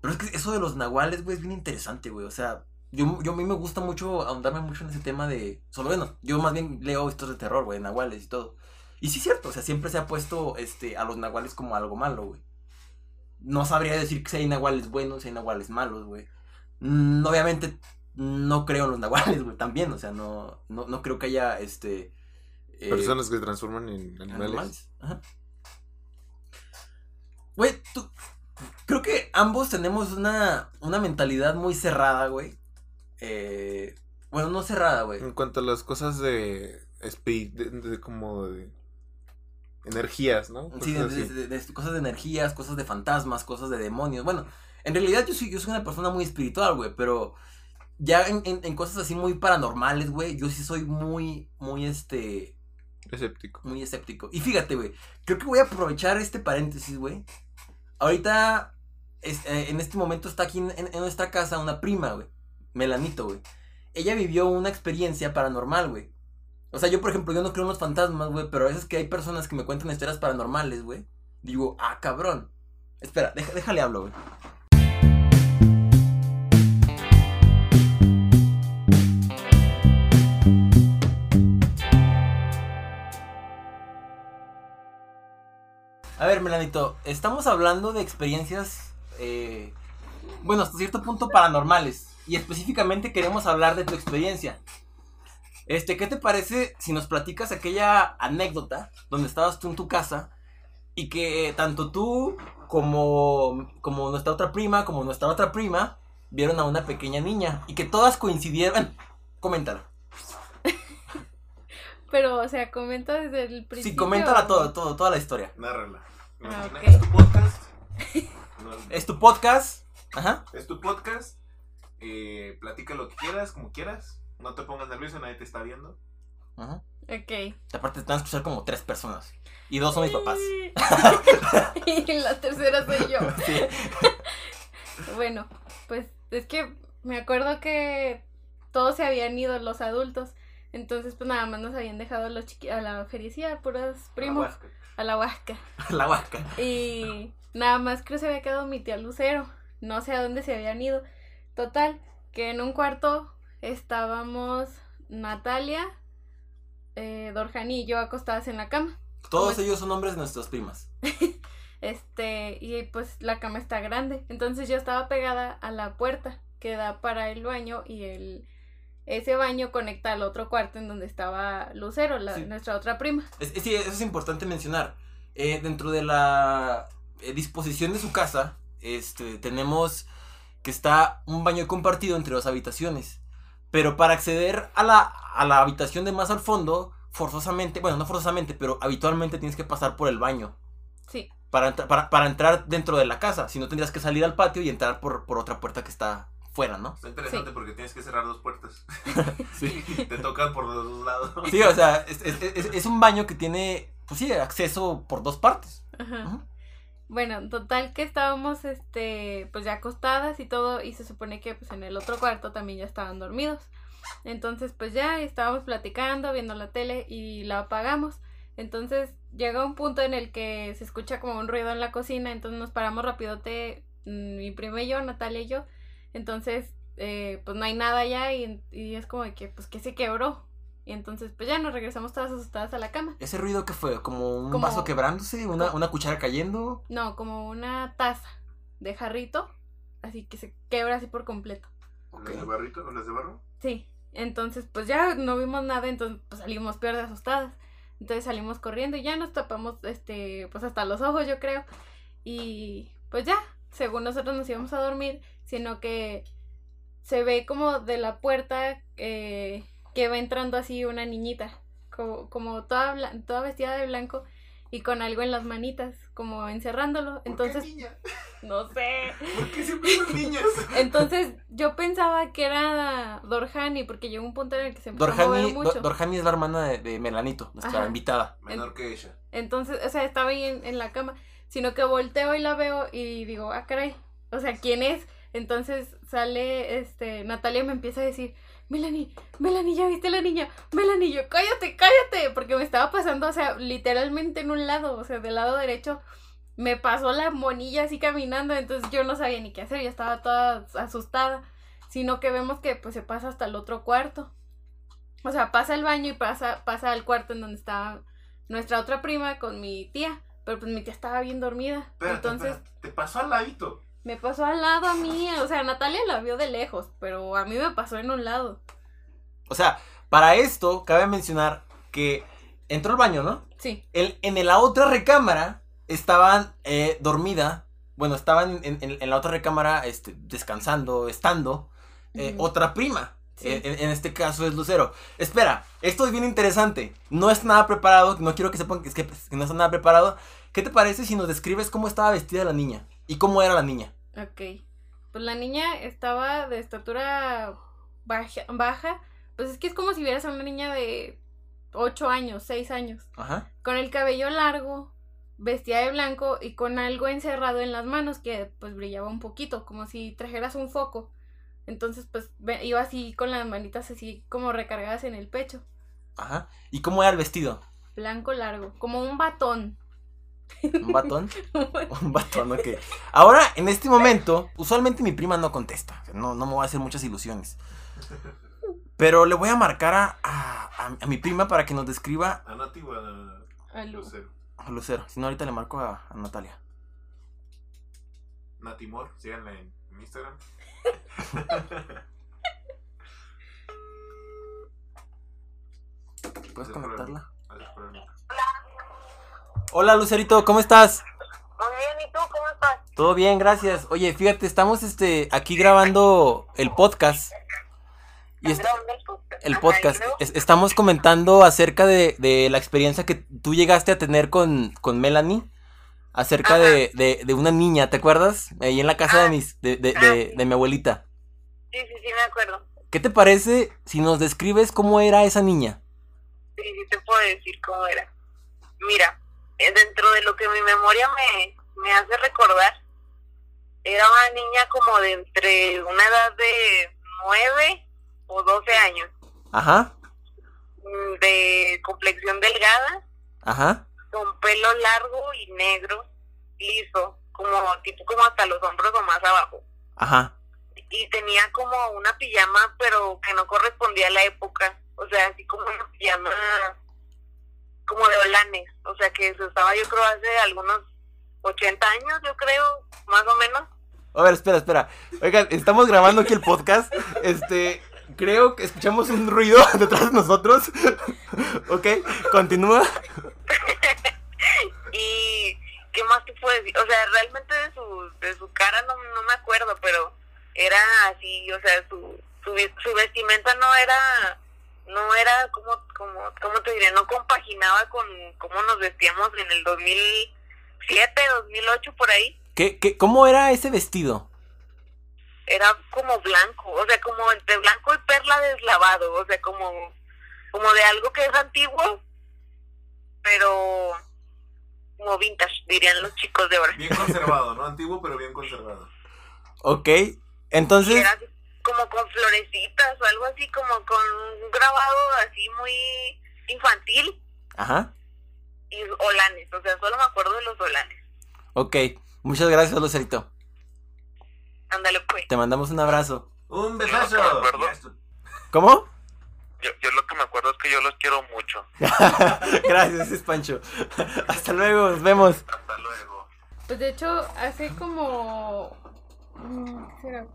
Pero es que eso de los nahuales, güey, es bien interesante, güey. O sea, yo, yo a mí me gusta mucho ahondarme mucho en ese tema de... Solo bueno, yo más bien leo historias de terror, güey, nahuales y todo. Y sí es cierto, o sea, siempre se ha puesto este, a los nahuales como algo malo, güey. No sabría decir que si hay nahuales buenos, si hay nahuales malos, güey. Mm, obviamente no creo en los nahuales, güey, también, o sea, no, no, no creo que haya, este... eh, Personas que se transforman en animales. animales. Ajá. Güey, tú... Creo que ambos tenemos una, una mentalidad muy cerrada, güey. Eh, bueno, no cerrada, güey. En cuanto a las cosas de, espi- de, de como de energías, ¿no? Sí, de, Cosas de- de- de cosas de energías, cosas de fantasmas, cosas de demonios. Bueno, en realidad yo soy, yo soy una persona muy espiritual, güey, pero ya en, en- en cosas así muy paranormales, güey, yo sí soy muy, muy, este, Escéptico. muy escéptico. Y fíjate, güey, creo que voy a aprovechar este paréntesis, güey. Ahorita, es- eh, en este momento está aquí en, en- en nuestra casa una prima, güey, Melanito, güey. Ella vivió una experiencia paranormal, güey. O sea, yo, por ejemplo, yo no creo en los fantasmas, güey, pero a veces que hay personas que me cuentan historias paranormales, güey. Digo, ah, cabrón. Espera, deja, déjale hablo, güey. A ver, Melanito, estamos hablando de experiencias, eh, bueno, hasta cierto punto paranormales. Y específicamente queremos hablar de tu experiencia. Este, ¿qué te parece si nos platicas aquella anécdota donde estabas tú en tu casa y que tanto tú como, como nuestra otra prima, como nuestra otra prima, vieron a una pequeña niña y que todas coincidieron? Coméntala. Pero, o sea, comenta desde el principio. Sí, coméntala todo, todo, toda la historia. Nárrala. Ah, es tu podcast. No, Es tu podcast. Ajá. es tu podcast. Eh, platica lo que quieras, como quieras. No te pongas nervioso, nadie te está viendo. Ajá. Ok. Aparte te van a escuchar como tres personas. Y dos son mis papás. y la tercera soy yo. Sí. Bueno, pues es que me acuerdo que todos se habían ido los adultos. Entonces, pues nada más nos habían dejado los chiqui a la felicidad, puros primos, a la huasca. La vaca. Y nada más creo que se había quedado mi tía Lucero. No sé a dónde se habían ido. Total, que en un cuarto estábamos Natalia, eh, Dorjani y yo acostadas en la cama. Todos ellos son nombres de nuestras primas. Este, y pues la cama está grande. Entonces yo estaba pegada a la puerta que da para el baño y el ese baño conecta al otro cuarto en donde estaba Lucero, la, Sí. nuestra otra prima. Es- es- sí, eso es importante mencionar. Eh, dentro de la eh, disposición de su casa, este, tenemos que está un baño compartido entre dos habitaciones. Pero para acceder a la, a la habitación de más al fondo, forzosamente, bueno, no forzosamente, pero habitualmente tienes que pasar por el baño. Sí, Para, para, para entrar dentro de la casa. Si no, tendrías que salir al patio y entrar por, por otra puerta que está fuera, ¿no? Está interesante porque tienes que cerrar dos puertas. Sí. te tocan por los dos lados. Sí, o sea, es, es- es- es un baño que tiene, pues sí, acceso por dos partes. ajá. Bueno, total que estábamos este pues ya acostadas y todo y se supone que pues en el otro cuarto también ya estaban dormidos. Entonces pues ya estábamos platicando, viendo la tele y la apagamos. Entonces llega un punto en el que se escucha como un ruido en la cocina, entonces nos paramos rapidote, mm, mi prima y yo, Natalia y yo. Entonces eh, pues no hay nada allá y, y es como de que pues que se quebró. Y entonces pues ya nos regresamos todas asustadas a la cama. ¿Ese ruido qué fue? ¿Como un Como- vaso quebrándose? ¿Una, una cuchara cayendo? No, como una taza de jarrito, así que se quebra así por completo. Ok. ¿Las de barrito o las de barro? Sí, entonces pues ya no vimos nada, entonces pues salimos peor de asustadas. Entonces salimos corriendo y ya nos tapamos, este, pues hasta los ojos yo creo. Y pues ya, según nosotros nos íbamos a dormir, sino que se ve como de la puerta eh, que va entrando así una niñita, como, como toda, toda vestida de blanco y con algo en las manitas, como encerrándolo. Entonces, ¿Por qué niña? no sé. ¿Por qué siempre son niñas? Entonces yo pensaba que era Dorjani porque llegó un punto en el que se empezó a mover mucho. Do- Dorjani es la hermana de, de Melanito, nuestra Ajá. invitada. Menor que ella. Entonces, o sea, estaba ahí en, en la cama, sino que volteo y la veo y digo, ah, caray, o sea, ¿quién es? Entonces sale, este, Natalia me empieza a decir, Melanie, Melanie, ¿ya viste a la niña? Melanie, yo, cállate, cállate, porque me estaba pasando, o sea, literalmente en un lado, o sea, del lado derecho, me pasó la monilla así caminando, entonces yo no sabía ni qué hacer, yo estaba toda asustada, sino que vemos que pues se pasa hasta el otro cuarto. O sea, pasa al baño y pasa, pasa al cuarto en donde estaba nuestra otra prima con mi tía. Pero pues mi tía estaba bien dormida. Espérate, Entonces espérate. Te pasó al ladito. Me pasó al lado a mí. O sea, Natalia la vio de lejos, pero a mí me pasó en un lado. O sea, para esto cabe mencionar que entró al baño, ¿no? Sí. El- en la otra recámara estaban eh, dormida. Bueno, estaban en, en- en la otra recámara este, descansando, estando. eh. Otra prima. Sí. Eh, en, en este caso es Lucero. Espera, esto es bien interesante. No es nada preparado. No quiero que sepan que, es que, que no está nada preparado. ¿Qué te parece si nos describes cómo estaba vestida la niña? ¿Y cómo era la niña? Ok. Pues la niña estaba de estatura baja, baja. Pues es que es como si vieras a una niña de 8 años, 6 años. Ajá. Con el cabello largo, vestida de blanco y con algo encerrado en las manos que pues brillaba un poquito, como si trajeras un foco. Entonces pues iba así con las manitas así como recargadas en el pecho. Ajá. ¿Y cómo era el vestido? Blanco largo, como un batón. ¿Un batón? Un batón, ok. Ahora, en este momento, usualmente mi prima no contesta. No, no me voy a hacer muchas ilusiones. Pero le voy a marcar a, a, a- a mi prima para que nos describa. A Nati o a A Lu. Lucero. Lucero. Si no, ahorita le marco a, a Natalia. Natimor, síganla en en Instagram. ¿Puedes conectarla? Hola, Lucerito, ¿cómo estás? Muy bien, ¿y tú cómo estás? Todo bien, gracias. Oye, fíjate, estamos este aquí grabando el podcast. Y est- ¿Dónde el podcast? Es- estamos comentando acerca de, de la experiencia que tú llegaste a tener con, con Melanie. Acerca de, de, de una niña, ¿te acuerdas? Ahí en la casa de, Ah. mis, de, de, de- de mi abuelita. Sí, sí, sí, me acuerdo. ¿Qué te parece si nos describes cómo era esa niña? Sí, sí, te puedo decir cómo era. Mira, dentro de lo que mi memoria me, me hace recordar, era una niña como de entre una edad de 9 o 12 años, Ajá, mm, de complexión delgada, ajá, con pelo largo y negro, liso, como tipo como hasta los hombros o más abajo. ajá. y tenía como una pijama pero que no correspondía a la época, o sea, así como una pijama como de holanes, o sea, que se usaba yo creo hace algunos 80 años, yo creo, más o menos. A ver, espera, espera. Oigan, estamos grabando aquí el podcast. Este, creo que escuchamos un ruido detrás de nosotros. ok, continúa. Y qué más te puedo decir, o sea, realmente de su de su cara no, no me acuerdo, pero era así, o sea, su su, su vestimenta no era no era como como cómo te diré, no compaginaba con cómo nos vestíamos en el 2007, 2008 por ahí. ¿Qué, qué, ¿Cómo era ese vestido? Era como blanco, o sea, como entre blanco y perla deslavado, o sea, como como de algo que es antiguo, pero como vintage, dirían los chicos de ahora. Bien conservado, ¿no? Antiguo, pero bien conservado. Ok, entonces, era así como con florecitas o algo así, como con un grabado así muy infantil ajá, y holanes, o sea, solo me acuerdo de los holanes. ok. Muchas gracias, Lucerito. Ándale pues. Te mandamos un abrazo. ¡Un besazo! No ¿Cómo? Yo, yo lo que me acuerdo es que yo los quiero mucho. gracias, es Pancho. Hasta luego, nos vemos. Hasta luego. Pues de hecho, hace como. mm, ¿qué será? Pues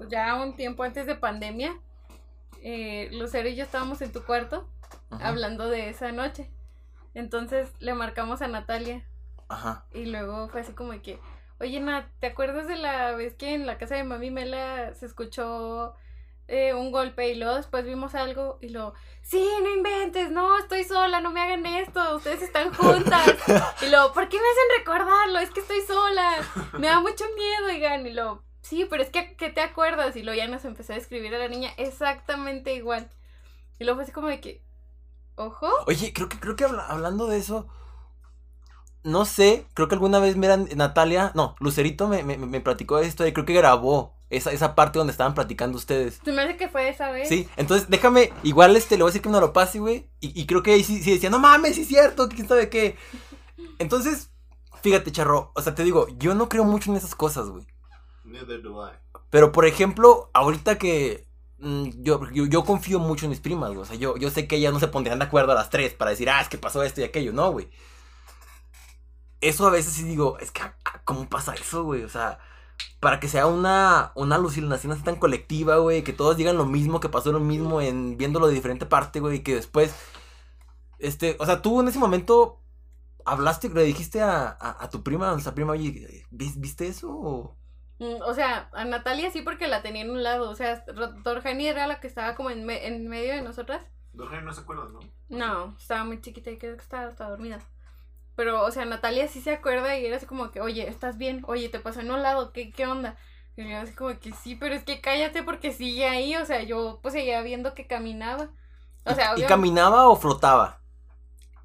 ya un tiempo antes de pandemia, eh, Lucero y yo estábamos en tu cuarto Ajá, hablando de esa noche. Entonces le marcamos a Natalia Ajá. y luego fue así como que, oye Nat, ¿te acuerdas de la vez que en la casa de mami Mela se escuchó eh, un golpe y luego después vimos algo y luego, sí, no inventes, no, estoy sola, no me hagan esto, ustedes están juntas. Y luego, ¿por qué me hacen recordarlo? Es que estoy sola, me da mucho miedo, oigan. Y luego, sí, pero es que, ¿qué te acuerdas? Y luego ya nos empezó a describir a la niña exactamente igual. Y luego fue así como de que, ojo. Oye, creo que, creo que habla- hablando de eso, no sé, creo que alguna vez miran Natalia, no, Lucerito me, me, me platicó esto y creo que grabó esa, esa parte donde estaban platicando ustedes. Se me hace que fue esa vez. Sí, entonces déjame, igual este, le voy a decir que me lo pase, güey. Y, y creo que ahí sí, sí decía, no mames, sí es cierto, quién sabe qué. Entonces, fíjate, charro, o sea, te digo, yo no creo mucho en esas cosas, güey. Neither do I. Pero, por ejemplo, ahorita que mm, yo, yo, confío mucho en mis primas, güey. O sea, yo, yo sé que ellas no se pondrían de acuerdo a las tres para decir, ah, es que pasó esto y aquello. No, güey. Eso a veces sí digo, es que, ah, ¿cómo pasa eso, güey? O sea, para que sea una, una alucinación así tan colectiva, güey, que todos digan lo mismo, que pasó lo mismo en viéndolo de diferente parte, güey, y que después, este, o sea, tú en ese momento hablaste, le dijiste a, a, tu prima, a nuestra prima, oye, ¿vis- ¿viste eso? o-?" Mm, O sea, a Natalia sí porque la tenía en un lado. O sea, Torjani era la que estaba como en, me- en medio de nosotras. Dorgen no se acuerdan, ¿no? No, estaba muy chiquita y creo que estaba hasta dormida. Pero, o sea, Natalia sí se acuerda y era así como que, oye, ¿estás bien? Oye, te pasó en un lado, ¿qué, qué onda? Y yo así como que sí, pero es que cállate porque sigue ahí. O sea, yo pues seguía viendo que caminaba. O sea, ¿Y obvio- caminaba o flotaba?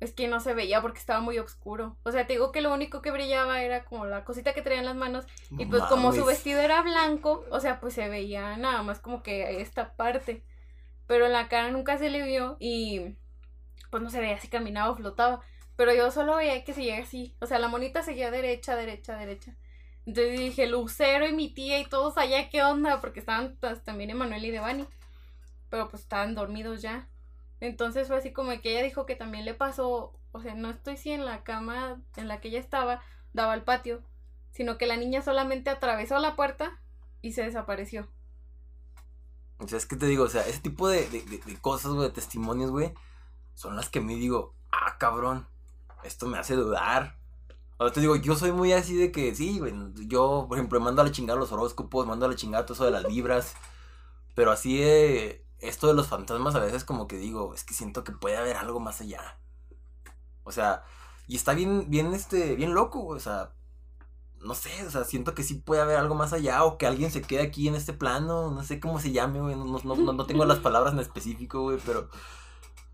Es que no se veía porque estaba muy oscuro. O sea, te digo que lo único que brillaba era como la cosita que traía en las manos. Y pues como su vestido era blanco, o sea, pues se veía nada más como que esta parte. Pero la cara nunca se le vio y pues no se veía si caminaba o flotaba. Pero yo solo veía que seguía así. O sea, la monita seguía derecha, derecha, derecha. Entonces dije, Lucero y mi tía y todos allá, ¿qué onda? Porque estaban pues, también Emanuel y Devani. Pero pues estaban dormidos ya. Entonces fue así como que ella dijo que también le pasó o sea, no estoy si en la cama en la que ella estaba, daba al patio, sino que la niña solamente atravesó la puerta y se desapareció. O sea, es que te digo, o sea, ese tipo de, de- de- cosas, güey, de testimonios, güey, son las que me digo, ah, cabrón, esto me hace dudar. O te digo, yo soy muy así de que, sí, güey, yo, por ejemplo, mando a la chingada los horóscopos, mando a la chingada todo eso de las vibras, pero así de, esto de los fantasmas a veces como que digo, es que siento que puede haber algo más allá. O sea, y está bien, bien, este, bien loco, o sea, no sé, o sea, siento que sí puede haber algo más allá o que alguien se quede aquí en este plano, no sé cómo se llame, güey, no, no, no, no tengo las palabras en específico, güey, pero,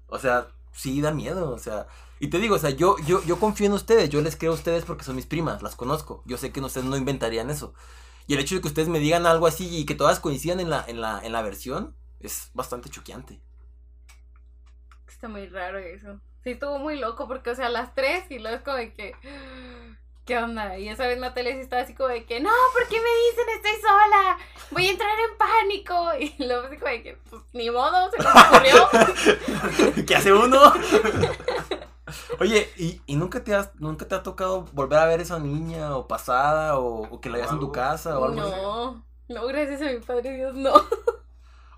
o sea, sí da miedo, o sea, y te digo, o sea, yo, yo, yo confío en ustedes, yo les creo a ustedes porque son mis primas, las conozco, yo sé que ustedes no inventarían eso, y el hecho de que ustedes me digan algo así y que todas coincidan en la, en la, en la versión, es bastante choqueante. Está muy raro eso. Sí, estuvo muy loco porque, o sea, las tres y luego es como de que... ¿Qué onda? Y esa vez Natalia sí estaba así como de que, no, ¿por qué me dicen estoy sola? Voy a entrar en pánico. Y luego así como de que, pues ni modo, se ocurrió. ¿Qué hace uno? Oye, ¿y, y nunca, te has, nunca te ha tocado volver a ver a esa niña o pasada o, o que la veas en tu casa o algo así? No, no, gracias a mi padre Dios, no.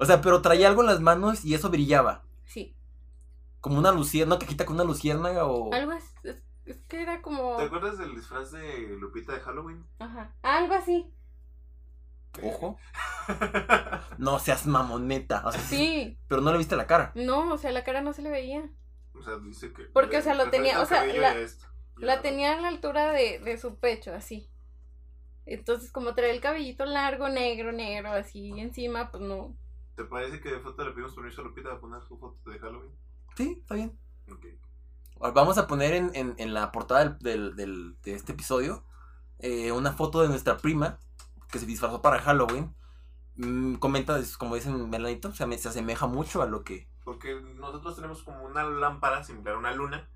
O sea, pero traía algo en las manos y eso brillaba. Sí, Como una luciérnaga, una cajita con una luciérnaga o... algo es, es, es que era como... ¿Te acuerdas del disfraz de Lupita de Halloween? Ajá, algo así. Ojo. No seas mamoneta. O sea, sí, Pero no le viste la cara. no, o sea, la cara no se le veía. O sea, dice que. Porque, o sea, lo tenía- o sea, la- esto. Tenía a la altura de, de su pecho, así. Entonces, como traía el cabellito largo, negro, negro, así encima, pues no. ¿Te parece que de foto le pedimos permiso a Lupita para poner su foto de Halloween? Sí, está bien. Ok. Ahora, Vamos a poner en, en- en la portada del, del- del- de este episodio eh, una foto de nuestra prima que se disfrazó para Halloween. Mm, comenta, como dicen Melanito, se, se asemeja mucho a lo que... Porque nosotros tenemos como una lámpara similar a una luna,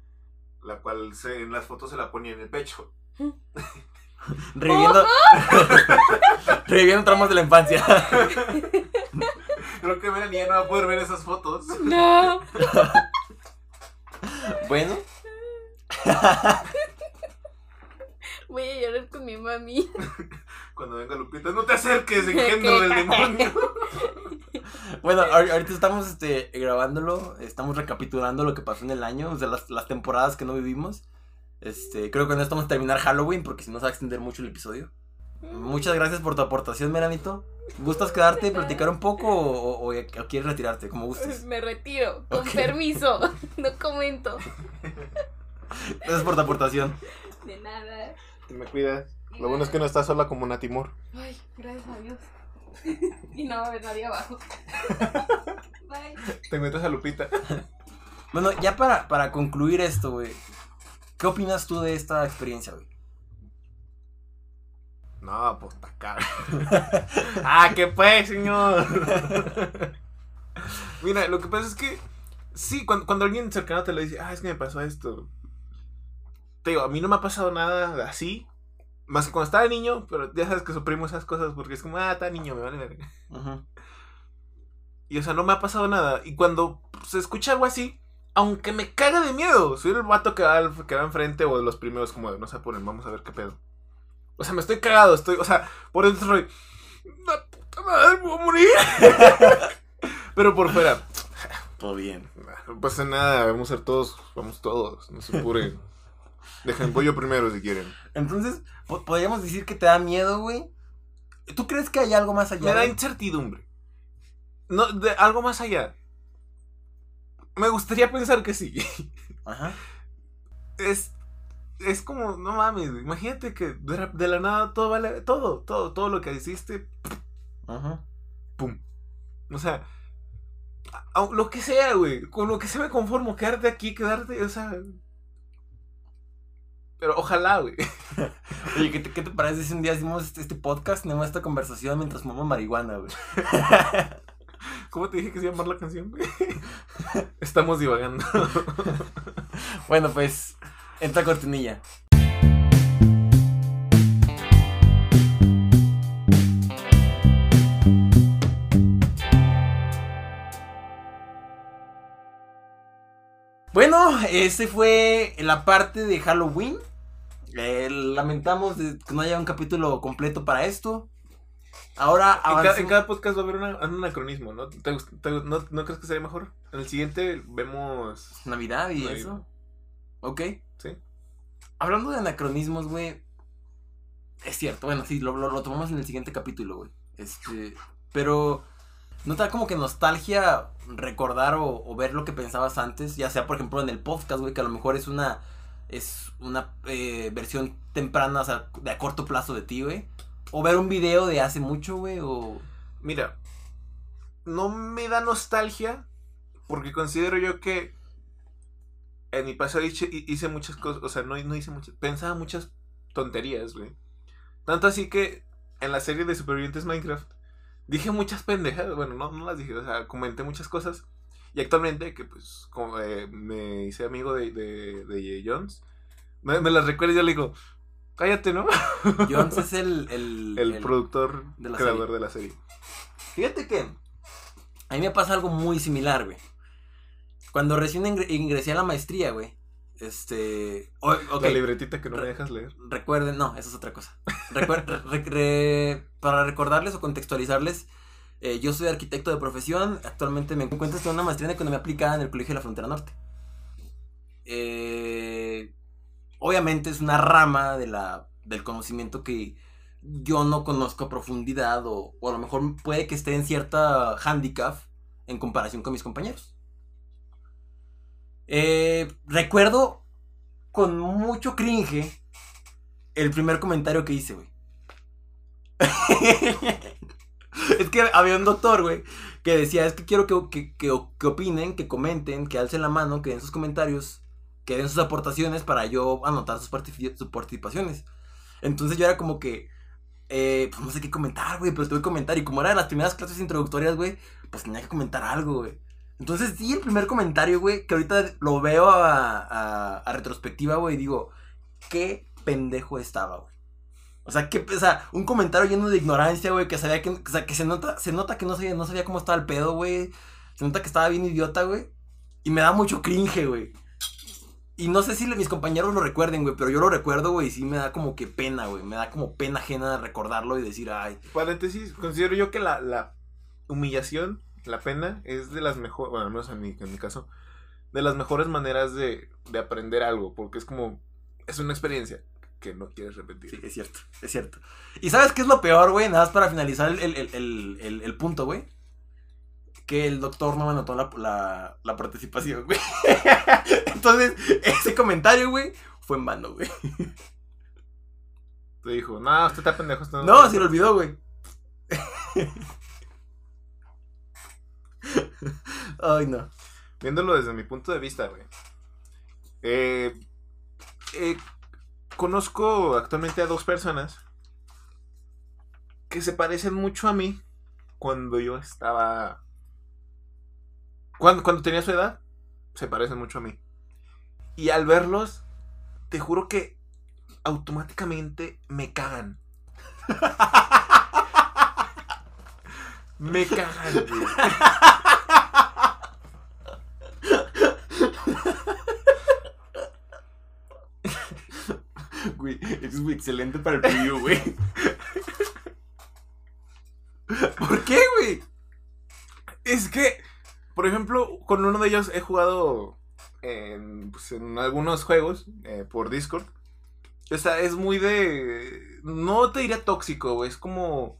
la cual se, en las fotos se la ponía en el pecho. Reviviendo, reviviendo tramos de la infancia. Creo que Melanie ya no va a poder ver esas fotos. ¡No! bueno, Voy a llorar con mi mami. Cuando venga Lupita, no te acerques, engendro del demonio. bueno, ahor- ahorita estamos este, grabándolo, estamos recapitulando lo que pasó en el año, o sea, las, las temporadas que no vivimos. Este, creo que con esto vamos a terminar Halloween porque si no se va a extender mucho el episodio. Muchas gracias por tu aportación, Melanito. ¿Gustas quedarte y platicar un poco o, o- o quieres retirarte? Como gustes. Me retiro, con permiso. No comento. Gracias por tu aportación. De nada. Te me cuidas. Lo bueno es que no estás sola como Natimor. Ay, gracias a Dios. Y no va a haber nadie abajo. Bye. Te encuentras a Lupita. Bueno, ya para, para concluir esto, güey. ¿Qué opinas tú de esta experiencia, güey? No, pues está caro. ah, ¿qué pues, señor? Mira, lo que pasa es que sí, cuando, cuando alguien cercano te lo dice, ah, es que me pasó esto. Te digo, a mí no me ha pasado nada así. Más que cuando estaba niño, pero ya sabes que suprimo esas cosas porque es como, ah, está niño, me vale verga. Ujú. Y o sea, no me ha pasado nada. Y cuando se escucha algo así, aunque me caga de miedo, soy el vato que va, al- que va enfrente o de los primeros, como de no se apuren, vamos a ver qué pedo. O sea, me estoy cagado, estoy, o sea, por dentro estoy. ¡La puta madre, me voy a morir! Pero por fuera, Todo bien. no pasa nada, vamos a ser todos, vamos todos, no se apuren. Dejen pollo primero si quieren. Entonces, po- podríamos decir que te da miedo, güey. ¿Tú crees que hay algo más allá? Me da güey? incertidumbre. No, de algo más allá. Me gustaría pensar que sí. Ajá. es es como no mames imagínate que de, la- de la nada todo vale todo todo todo lo que hiciste Ajá. pum o sea a- a- lo que sea güey con lo que sea me conformo quedarte aquí quedarte o sea pero ojalá güey Oye, ¿qué te, qué te parece si un día hacemos este, este podcast, tenemos esta conversación mientras fumamos marihuana, güey? cómo te dije que se llamar la canción güey? estamos divagando Bueno, pues, entra cortinilla. Bueno, ese fue la parte de Halloween. Eh, lamentamos que no haya un capítulo completo para esto. Ahora En cada, en cada podcast va a haber una- un anacronismo, ¿no? ¿Te gust- te- no, ¿No crees que sería mejor? En el siguiente vemos... Navidad y Navidad. eso. Ok. Sí. Hablando de anacronismos, güey. Es cierto, bueno, sí, lo, lo, lo tomamos en el siguiente capítulo, güey. Este. Pero. ¿No te da como que nostalgia recordar o, o ver lo que pensabas antes? Ya sea, por ejemplo, en el podcast, güey, que a lo mejor es una. Es una eh, versión temprana, o sea, de a corto plazo de ti, güey. O ver un video de hace mucho, güey, o. Mira, no me da nostalgia porque considero yo que en mi pasado hice, hice muchas cosas, o sea, no, no hice muchas, pensaba muchas tonterías, güey. Tanto así que en la serie de Supervivientes Minecraft dije muchas pendejas, bueno, no, no las dije, o sea, comenté muchas cosas. Y actualmente, que pues como, eh, me hice amigo de, de, de Jones, me, me las recuerda y yo le digo, cállate, ¿no? Jones es el. El, El, el- productor, de creador serie. de la serie. Fíjate que a mí me pasa algo muy similar, güey. Cuando recién ingre- ingresé a la maestría, güey. Este. o- La libretita que no me dejas leer. recuerden, no, eso es otra cosa. Recuer- re- re- para recordarles o contextualizarles, eh, yo soy arquitecto de profesión. Actualmente me encuentro estudiando una maestría en economía aplicada en el Colegio de la Frontera Norte. Eh, obviamente es una rama de la, del conocimiento que yo no conozco a profundidad o, o a lo mejor puede que esté en cierta handicap en comparación con mis compañeros. Eh, recuerdo con mucho cringe el primer comentario que hice, güey. es que había un doctor, güey, que decía, es que quiero que, que, que- que opinen, que comenten, que alcen la mano, que den sus comentarios, que den sus aportaciones para yo anotar sus, partici- sus participaciones. Entonces yo era como que, eh, pues no sé qué comentar, güey, pero voy a comentar. Y como era de las primeras clases introductorias, güey, pues tenía que comentar algo, güey. Entonces sí, el primer comentario, güey, que ahorita lo veo a, a- retrospectiva, güey, y digo, qué pendejo estaba, güey. O sea, que, o sea, un comentario lleno de ignorancia, güey, que sabía que, o sea, que se nota, se nota que no sabía, no sabía cómo estaba el pedo, güey. Se nota que estaba bien idiota, güey. Y me da mucho cringe, güey. Y no sé si mis compañeros lo recuerden, güey, pero yo lo recuerdo, güey, y sí me da como que pena, güey. Me da como pena ajena recordarlo y decir, ay, Paréntesis, considero yo que la, la humillación, la pena, es de las mejores, bueno, no es en mi, en mi caso, de las mejores maneras de, de aprender algo, porque es como, es una experiencia que no quieres repetir. Sí, es cierto, es cierto. ¿Y sabes qué es lo peor, güey? Nada más para finalizar el, el- el- el- el punto, güey. Que el doctor no me anotó la, la, la participación, güey. Entonces, ese comentario, güey, fue en vano, güey. Te dijo, no, usted está pendejo. usted No, se lo olvidó, güey. Ay, no. Viéndolo desde mi punto de vista, güey. Eh, eh, conozco actualmente a dos personas que se parecen mucho a mí cuando yo estaba... Cuando, cuando tenía su edad, se parecen mucho a mí. Y al verlos, te juro que automáticamente me cagan. me cagan, güey. Es muy excelente para el preview, güey. ¿Por qué, güey? Es que, por ejemplo, con uno de ellos he jugado en, pues, en algunos juegos eh, por Discord. O sea, es muy de... No te diría tóxico, güey. Es como...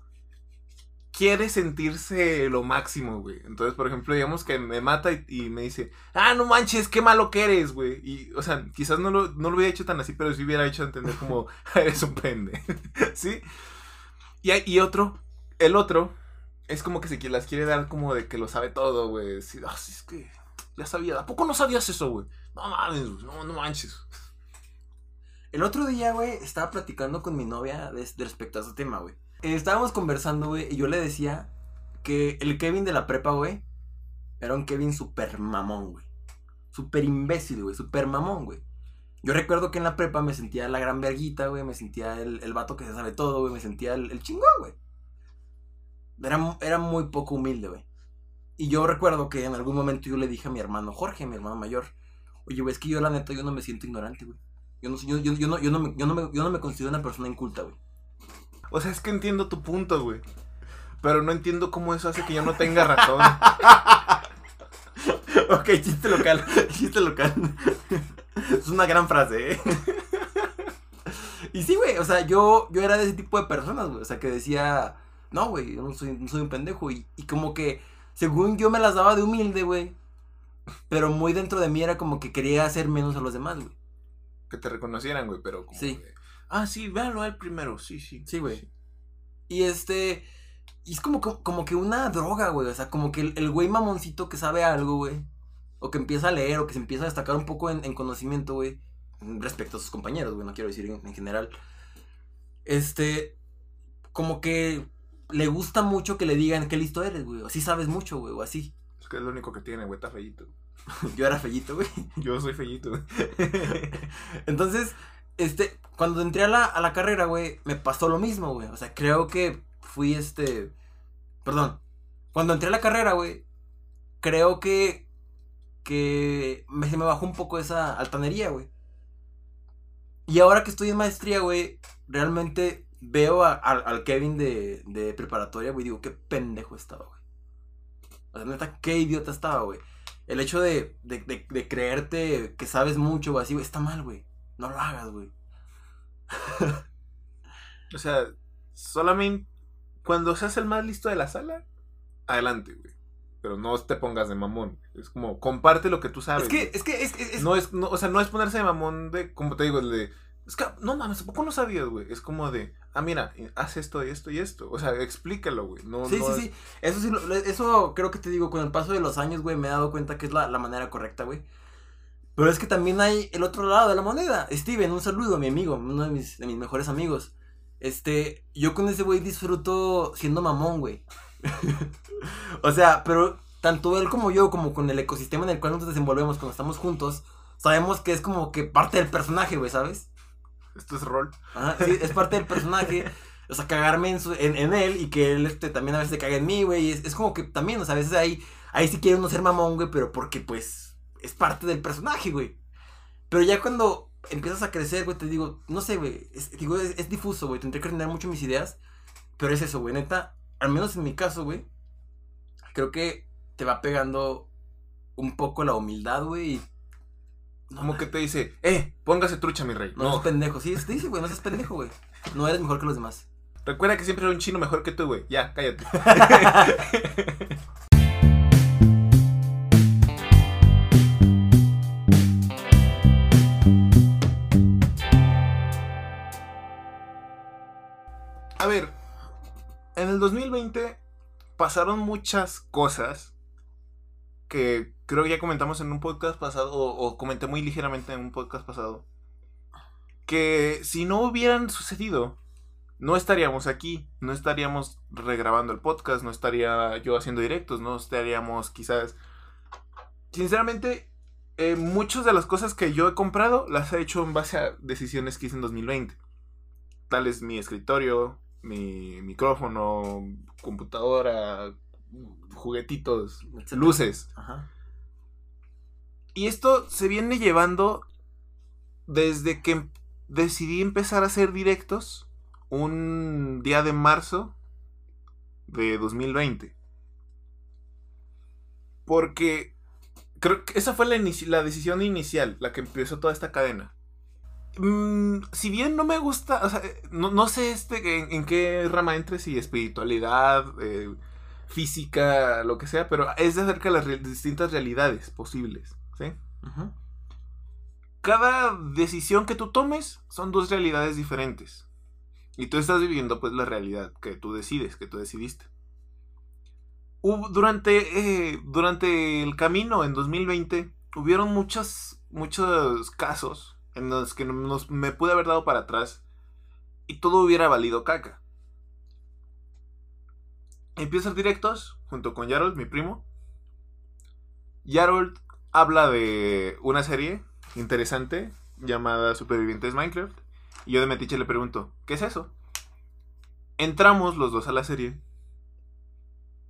Quiere sentirse lo máximo, güey. Entonces, por ejemplo, digamos que me mata y, y me dice, ah, no manches, qué malo que eres, güey. Y, o sea, quizás no lo, no lo hubiera hecho tan así, pero sí hubiera hecho entender como, eres un pende. ¿Sí? Y, hay- y otro, el otro, es como que se las quiere dar como de que lo sabe todo, güey. Sí, ah, sí, es que ya sabía. ¿A poco no sabías eso, güey? No mames, güey, no, no manches. El otro día, güey, estaba platicando con mi novia de, de respecto a ese tema, güey. Estábamos conversando, güey, y yo le decía que el Kevin de la prepa, güey, era un Kevin super mamón, güey. Super imbécil, güey, super mamón, güey. Yo recuerdo que en la prepa me sentía la gran verguita, güey, me sentía el, vato que se sabe todo, güey, me sentía el, el chingón, güey. Era, era muy poco humilde, güey. Y yo recuerdo que en algún momento yo le dije a mi hermano Jorge, mi hermano mayor, Oye, güey, es que yo la neta, yo no me siento ignorante, güey. Yo no, yo, yo, yo no, yo no me considero una persona inculta, güey. O sea, es que entiendo tu punto, güey. Pero no entiendo cómo eso hace que yo no tenga razón. ok, chiste local, chiste local. es una gran frase, ¿eh? y sí, güey, o sea, yo, yo era de ese tipo de personas, güey. O sea, que decía, no, güey, yo no soy, no soy un pendejo. Y, y como que, según yo me las daba de humilde, güey. Pero muy dentro de mí era como que quería hacer menos a los demás, güey. que te reconocieran, güey, pero como Sí. Ah, sí, véanlo a él primero. Sí, sí. Sí, güey. Y este. Y es como, como, como que una droga, güey. O sea, como que el, el güey mamoncito que sabe algo, güey. O que empieza a leer, o que se empieza a destacar un poco en, en conocimiento, güey. Respecto a sus compañeros, güey. No quiero decir en, en general. Este. Como que le gusta mucho que le digan qué listo eres, güey. O así sabes mucho, güey. O así. Es que es lo único que tiene, güey, está fellito. Yo era fellito, güey. Yo soy fellito, güey. Entonces, este, cuando entré a la, a la carrera, güey, me pasó lo mismo, güey. O sea, creo que fui este. Perdón. Cuando entré a la carrera, güey, creo que. Que me, se me bajó un poco esa altanería, güey. Y ahora que estoy en maestría, güey, realmente veo a- al- Kevin de, de preparatoria, güey, digo, qué pendejo estaba, güey. O sea, qué idiota estaba, güey. El hecho de, de, de- de creerte que sabes mucho, güey, así, güey, está mal, güey. No lo hagas, güey. O sea, solamente cuando seas el más listo de la sala, adelante, güey. Pero no te pongas de mamón. Es como, comparte lo que tú sabes. Es que, güey. es que, es, es- es- No es, no, o sea, no es ponerse de mamón de, como te digo, el de, es que, no mames, ¿a poco no sabías, güey? Es como de, ah, mira, haz esto, esto y esto. O sea, explícalo, güey. No, Sí, no sí, es- sí. Eso sí, lo- eso creo que te digo, con el paso de los años, güey, me he dado cuenta que es la, la manera correcta, güey. Pero es que también hay el otro lado de la moneda. Steven, un saludo, mi amigo, uno de mis, de mis mejores amigos. Este, yo con ese güey disfruto siendo mamón, güey. o sea, pero tanto él como yo, como con el ecosistema en el cual nos desenvolvemos cuando estamos juntos, sabemos que es como que parte del personaje, güey, ¿sabes? Esto es rol. Ajá, sí, es parte del personaje. O sea, cagarme en, su- en, en él y que él este, también a veces se caga en mí, güey. Es, es como que también, o sea, a veces ahí, ahí sí quiere uno ser mamón, güey, pero porque pues es parte del personaje, güey. Pero ya cuando empiezas a crecer, güey, te digo, no sé, güey, es, digo, es, es difuso, güey, tendré que ordenar mucho mis ideas, pero es eso, güey, neta, al menos en mi caso, güey, creo que te va pegando un poco la humildad, güey, no, Como que te dice, eh, póngase trucha, mi rey. no, No, seas pendejo, sí, te dice, güey, no seas pendejo, güey, no eres mejor que los demás. recuerda que siempre hay un chino mejor que tú, güey. Ya, cállate. en el 2020 pasaron muchas cosas que creo que ya comentamos en un podcast pasado, o, comenté muy ligeramente en un podcast pasado, que si no hubieran sucedido, no estaríamos aquí, no estaríamos regrabando el podcast, no estaría yo haciendo directos, no estaríamos quizás... Sinceramente, eh, muchas de las cosas que yo he comprado las he hecho en base a decisiones que hice en 2020. Tal es mi escritorio, mi micrófono, computadora, juguetitos, Etcétera. luces. Ajá. Y esto se viene llevando desde que em- decidí empezar a hacer directos un día de marzo de 2020. Porque creo que esa fue la decisión inicial, la que empezó toda esta cadena. Mm, si bien no me gusta, o sea, no, no sé este en, en qué rama entre, si espiritualidad, eh, física, lo que sea, pero es de acerca de las re- distintas realidades posibles, ¿sí? Cada decisión que tú tomes son dos realidades diferentes. Y tú estás viviendo pues la realidad que tú decides, que tú decidiste. Hubo- durante, eh, durante el camino en 2020 hubieron muchos, muchos casos en los que nos- me pude haber dado para atrás y todo hubiera valido caca. Empiezo a hacer directos junto con Yarold, mi primo. Yarold habla de una serie interesante llamada Supervivientes Minecraft. Y yo de metiche le pregunto, ¿qué es eso? Entramos los dos a la serie.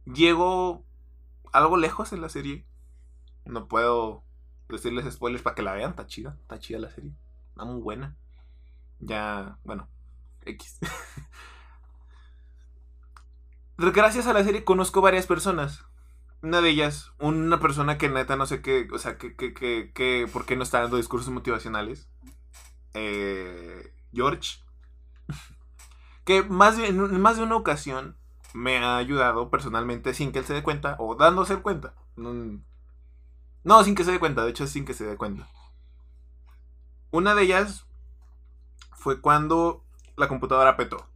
Llego algo lejos en la serie. No puedo decirles spoilers para que la vean. Está chida, está chida la serie. Está muy buena. Ya, bueno, X. Gracias a la serie conozco varias personas. Una de ellas, una persona que neta no sé qué, o sea, que, que, que, que ¿por qué no está dando discursos motivacionales? Eh, George. Que más de, en más de una ocasión me ha ayudado personalmente sin que él se dé cuenta o dándose cuenta. No, sin que se dé cuenta, de hecho sin que se dé cuenta. Una de ellas fue cuando la computadora petó.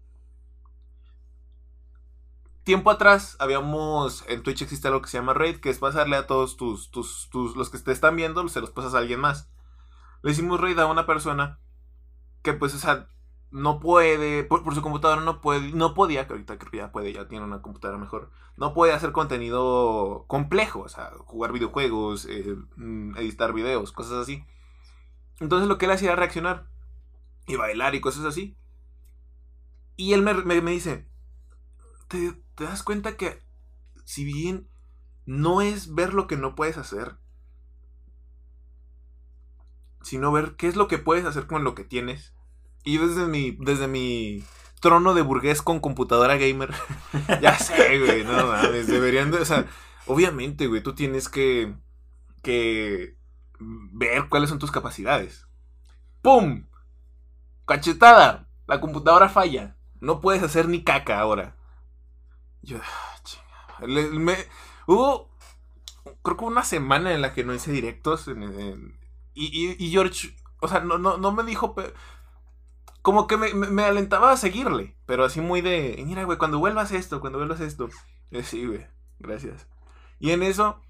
Tiempo atrás habíamos en Twitch existe algo que se llama raid, que es pasarle a todos tus, tus, tus los que te están viendo, se los pasas a alguien más. Le hicimos raid a una persona que pues, o sea, no puede, por, su computadora no puede, no podía, que ahorita creo que ya puede, ya tiene una computadora mejor, no puede hacer contenido complejo, o sea, jugar videojuegos, eh, mm, editar videos, cosas así. Entonces lo que él hacía era reaccionar y bailar y cosas así. Y él me, me- me dice, ¿te, ¿te das cuenta que si bien no es ver lo que no puedes hacer, sino ver qué es lo que puedes hacer con lo que tienes? Y yo desde mi, desde mi trono de burgués con computadora gamer, ya sé, güey, no mames, deberían de, o sea, obviamente, güey, tú tienes que, que ver cuáles son tus capacidades. ¡Pum! Cachetada, la computadora falla, no puedes hacer ni caca ahora. Yo, ah. Le- me- hubo, creo que una semana en la que no hice directos en- en- y, y- y George, o sea, no, no, no me dijo, como que me, me- me alentaba a seguirle, pero así muy de, mira, güey, cuando vuelvas esto, cuando vuelvas esto. Yo, sí, güey, gracias. Y en eso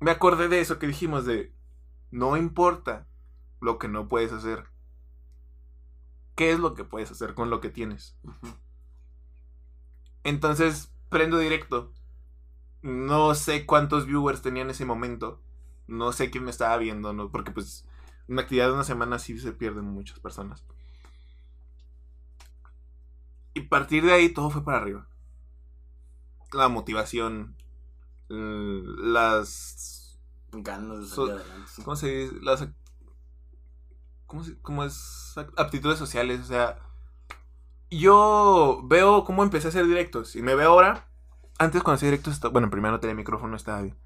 me acordé de eso que dijimos de, no importa lo que no puedes hacer. ¿Qué es lo que puedes hacer con lo que tienes? Entonces, prendo directo. No sé cuántos viewers tenía en ese momento. No sé quién me estaba viendo, ¿no? Porque pues una actividad de una semana sí se pierden muchas personas. Y a partir de ahí todo fue para arriba. La motivación. Las. Ganas de So- salir adelante. sí. ¿Cómo se dice? Las. ¿Cómo, se- cómo es? Aptitudes sociales. O sea. Yo veo cómo empecé a hacer directos. Y me veo ahora. Antes cuando hacía directos. esta- Bueno, primero no tenía micrófono, estaba bien.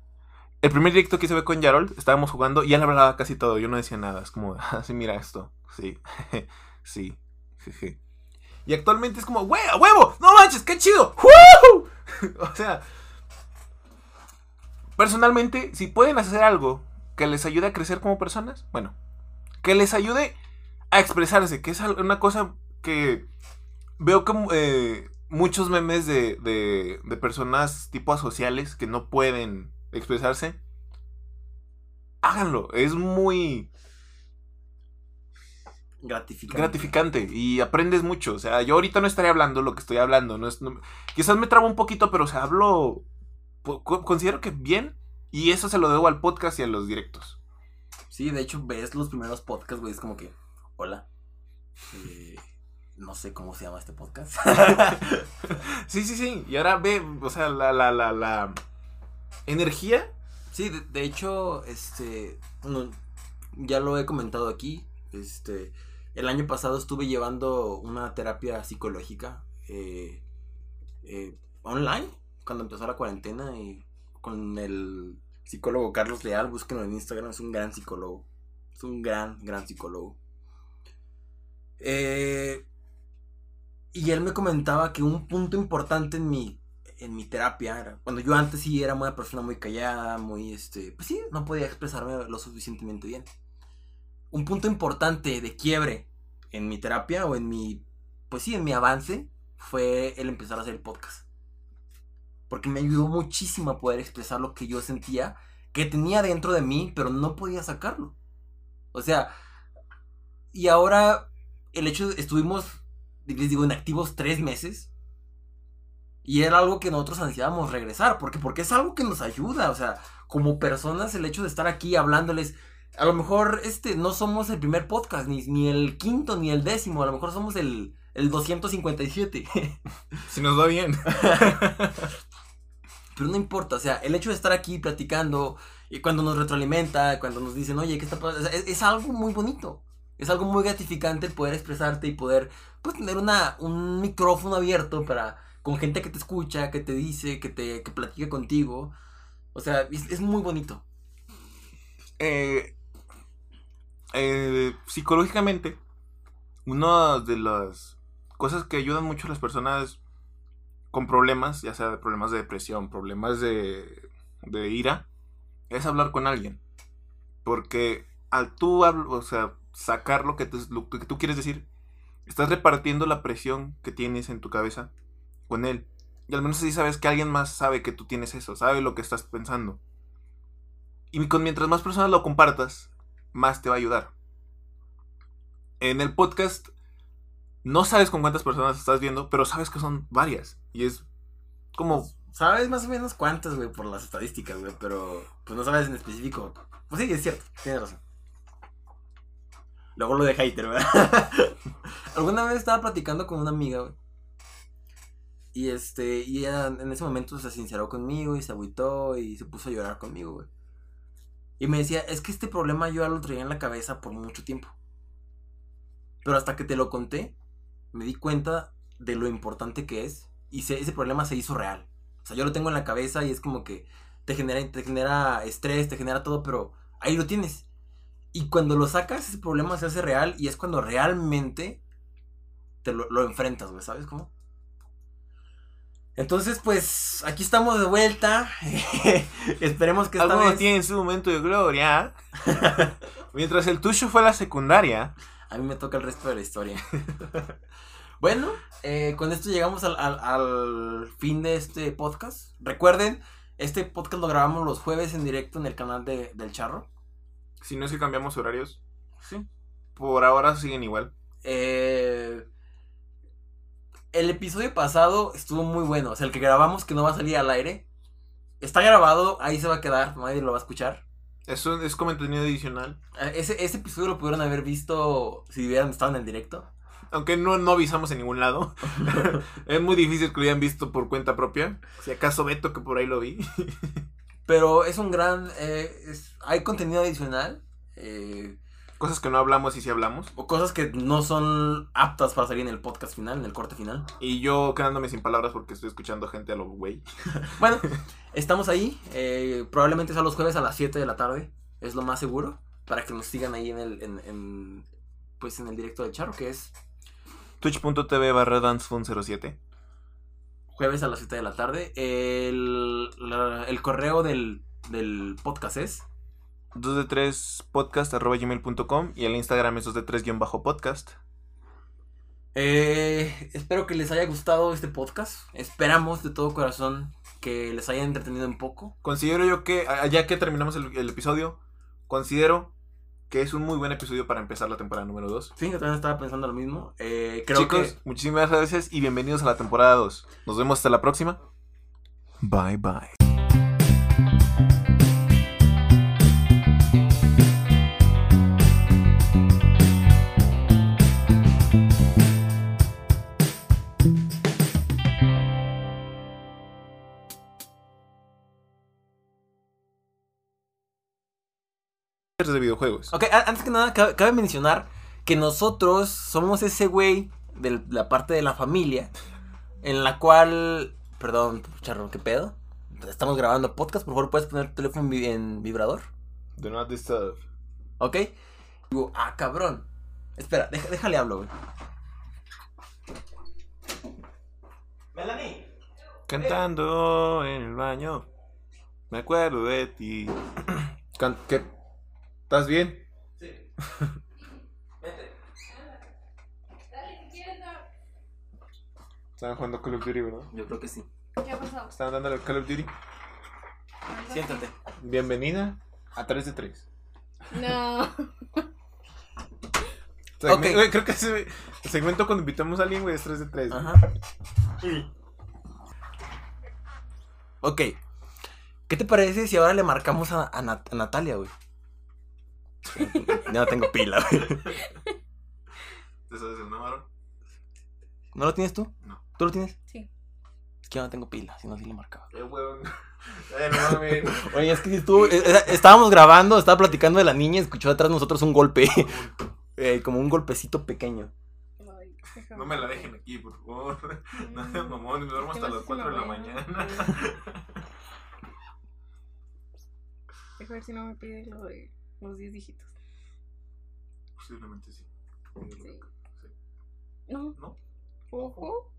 El primer directo que hice fue con Yarold. Estábamos jugando y él hablaba casi todo. Yo no decía nada. Es como, así mira esto. Sí. sí. Jeje. Y actualmente es como, ¡Hue- a huevo! ¡No manches! ¡Qué chido! O sea, personalmente, si pueden hacer algo que les ayude a crecer como personas, bueno, que les ayude a expresarse, que es una cosa que veo como eh, muchos memes de, de, de personas tipo asociales que no pueden expresarse. Háganlo, es muy Gratificante. gratificante y aprendes mucho. O sea, yo ahorita no estaré hablando lo que estoy hablando. No es, no- quizás me trabo un poquito, pero o sea, hablo. Considero que bien. Y eso se lo debo al podcast y a los directos. Sí, de hecho, ves los primeros podcasts, güey, es como que, hola. eh, no sé cómo se llama este podcast. Sí, sí, sí. Y ahora ve, o sea, la, la, la, la energía. Sí, de, de hecho, este, no, ya lo he comentado aquí, este, el año pasado estuve llevando una terapia psicológica eh, eh, online, cuando empezó la cuarentena y con el psicólogo Carlos Leal, búsquenlo en Instagram, es un gran psicólogo, es un gran, gran psicólogo. Eh, y él me comentaba que un punto importante en mi en mi terapia era cuando yo antes sí era una persona muy callada, muy este, pues sí, no podía expresarme lo suficientemente bien. Un punto importante de quiebre en mi terapia o en mi pues sí, en mi avance fue el empezar a hacer el podcast. Porque me ayudó muchísimo a poder expresar lo que yo sentía que tenía dentro de mí, pero no podía sacarlo. O sea, y ahora el hecho de estuvimos les digo inactivos tres meses y era algo que nosotros ansiábamos regresar, porque, porque es algo que nos ayuda, o sea, como personas el hecho de estar aquí hablándoles, a lo mejor este no somos el primer podcast, ni, ni el quinto, ni el décimo, a lo mejor somos el, el 257, Si nos va bien. pero no importa, o sea, el hecho de estar aquí platicando Y cuando nos retroalimenta, cuando nos dicen, oye, ¿qué está pasando? O sea, es, es algo muy bonito. Es algo muy gratificante el poder expresarte y poder, pues, tener una, un micrófono abierto para, con gente que te escucha, que te dice, que te, que platica contigo. O sea, es, es muy bonito. Eh, eh, psicológicamente, una de las cosas que ayudan mucho a las personas con problemas, ya sea problemas de depresión, problemas de, ira, es hablar con alguien. Porque al tú, habl- o sea, sacar lo que, lo que tú quieres decir, estás repartiendo la presión que tienes en tu cabeza con él. Y al menos así sabes que alguien más sabe que tú tienes eso, sabe lo que estás pensando. Y con mientras más personas lo compartas, más te va a ayudar. En el podcast, no sabes con cuántas personas estás viendo, pero sabes que son varias. Y es como, Sabes más o menos cuántas, güey, por las estadísticas, güey, pero pues no sabes en específico. Pues sí, es cierto, tienes razón. Luego lo de hater, ¿verdad? Alguna vez estaba platicando con una amiga, güey. Y este, y ella en ese momento se sinceró conmigo y se agüitó y se puso a llorar conmigo, güey. Y me decía, es que este problema yo lo traía en la cabeza por mucho tiempo. Pero hasta que te lo conté, me di cuenta de lo importante que es y se- ese problema se hizo real. O sea, yo lo tengo en la cabeza y es como que te genera, te genera estrés, te genera todo, pero ahí lo tienes. Y cuando lo sacas, ese problema se hace real y es cuando realmente te lo, lo enfrentas, güey, ¿sabes cómo? Entonces, pues, aquí estamos de vuelta. Esperemos que algunos vez... tienen su momento de gloria. Mientras el tuyo fue la secundaria. A mí me toca el resto de la historia. bueno, eh, con esto llegamos al, al- al fin de este podcast. Recuerden, este podcast lo grabamos los jueves en directo en el canal de, del Charro. Si no es que cambiamos horarios, Sí. por ahora siguen igual. Eh, el episodio pasado estuvo muy bueno. O sea, el que grabamos que no va a salir al aire. Está grabado, ahí se va a quedar, nadie lo va a escuchar. Eso es como contenido adicional. Eh, Ese, ese episodio lo pudieron haber visto si hubieran estado en el directo. Aunque no, no avisamos en ningún lado. es muy difícil que lo hayan visto por cuenta propia. Si acaso Beto, que por ahí lo vi. Pero es un gran... eh, es- hay contenido adicional. eh, Cosas que no hablamos y sí hablamos. o cosas que no son aptas para salir en el podcast final, en el corte final. Y yo quedándome sin palabras porque estoy escuchando gente a lo güey. Bueno, estamos ahí. eh, probablemente sea los jueves a las 7 de la tarde. Es lo más seguro. Para que nos sigan ahí en el, en, en, pues en el directo del charro, que es Twitch.tv barra dancefun07. jueves a las 7 de la tarde. El, la- el correo del, del podcast es 2 de 3 podcast arroba gmail.com y el Instagram es 2 de 3 guion bajo podcast. Eh, espero que les haya gustado este podcast. Esperamos de todo corazón que les haya entretenido un poco. Considero yo que, ya que terminamos el, el episodio, considero que es un muy buen episodio para empezar la temporada número 2. Sí, yo también estaba pensando lo mismo. Eh, creo Chicos, que muchísimas gracias y bienvenidos a la temporada 2. Nos vemos hasta la próxima. Bye bye. De videojuegos. Ok, antes que nada, cabe, cabe mencionar que nosotros somos ese güey de la parte de la familia en la cual. Perdón, charro, ¿qué pedo? Estamos grabando podcast, por favor, puedes poner tu teléfono en vi- en vibrador. Do not disturb. ¿Ok? Digo, ah, cabrón. Espera, deja- déjale hablo, güey. Melanie. Cantando en el baño. Me acuerdo de ti. ¿Qué? ¿Estás bien? Sí. Vente. Dale, si quieres, no. Estaban jugando Call of Duty, ¿verdad? Yo creo que sí. ¿Qué ha pasado? Estaban dándole Call of Duty. Siéntate. Bienvenida a 3 de 3. No. Ok. creo que ese segmento cuando invitamos a alguien, güey, es 3 de 3. Ajá. Ok. ¿Qué te parece si ahora le marcamos a, a Nat- a Natalia, güey? Ya no tengo pila, güey. ¿Te sabes el número? ¿No lo tienes tú? No. ¿Tú lo tienes? Sí. siquiera no tengo pila, si no, sí le marcaba. Eh, weón. Eh, no mames. Oye, es que estuvo, eh, eh, estábamos grabando, estaba platicando de la niña y escuchó atrás de nosotros un golpe. Eh, como un golpecito pequeño. No me la dejen aquí, por favor. No Mm. seas mamón, me duermo ¿Qué hasta las se me 4 de la mañana. Deja ver si no me pide lo de los 10 dígitos. Posiblemente sí. Sí. No. ¿No? Ojo.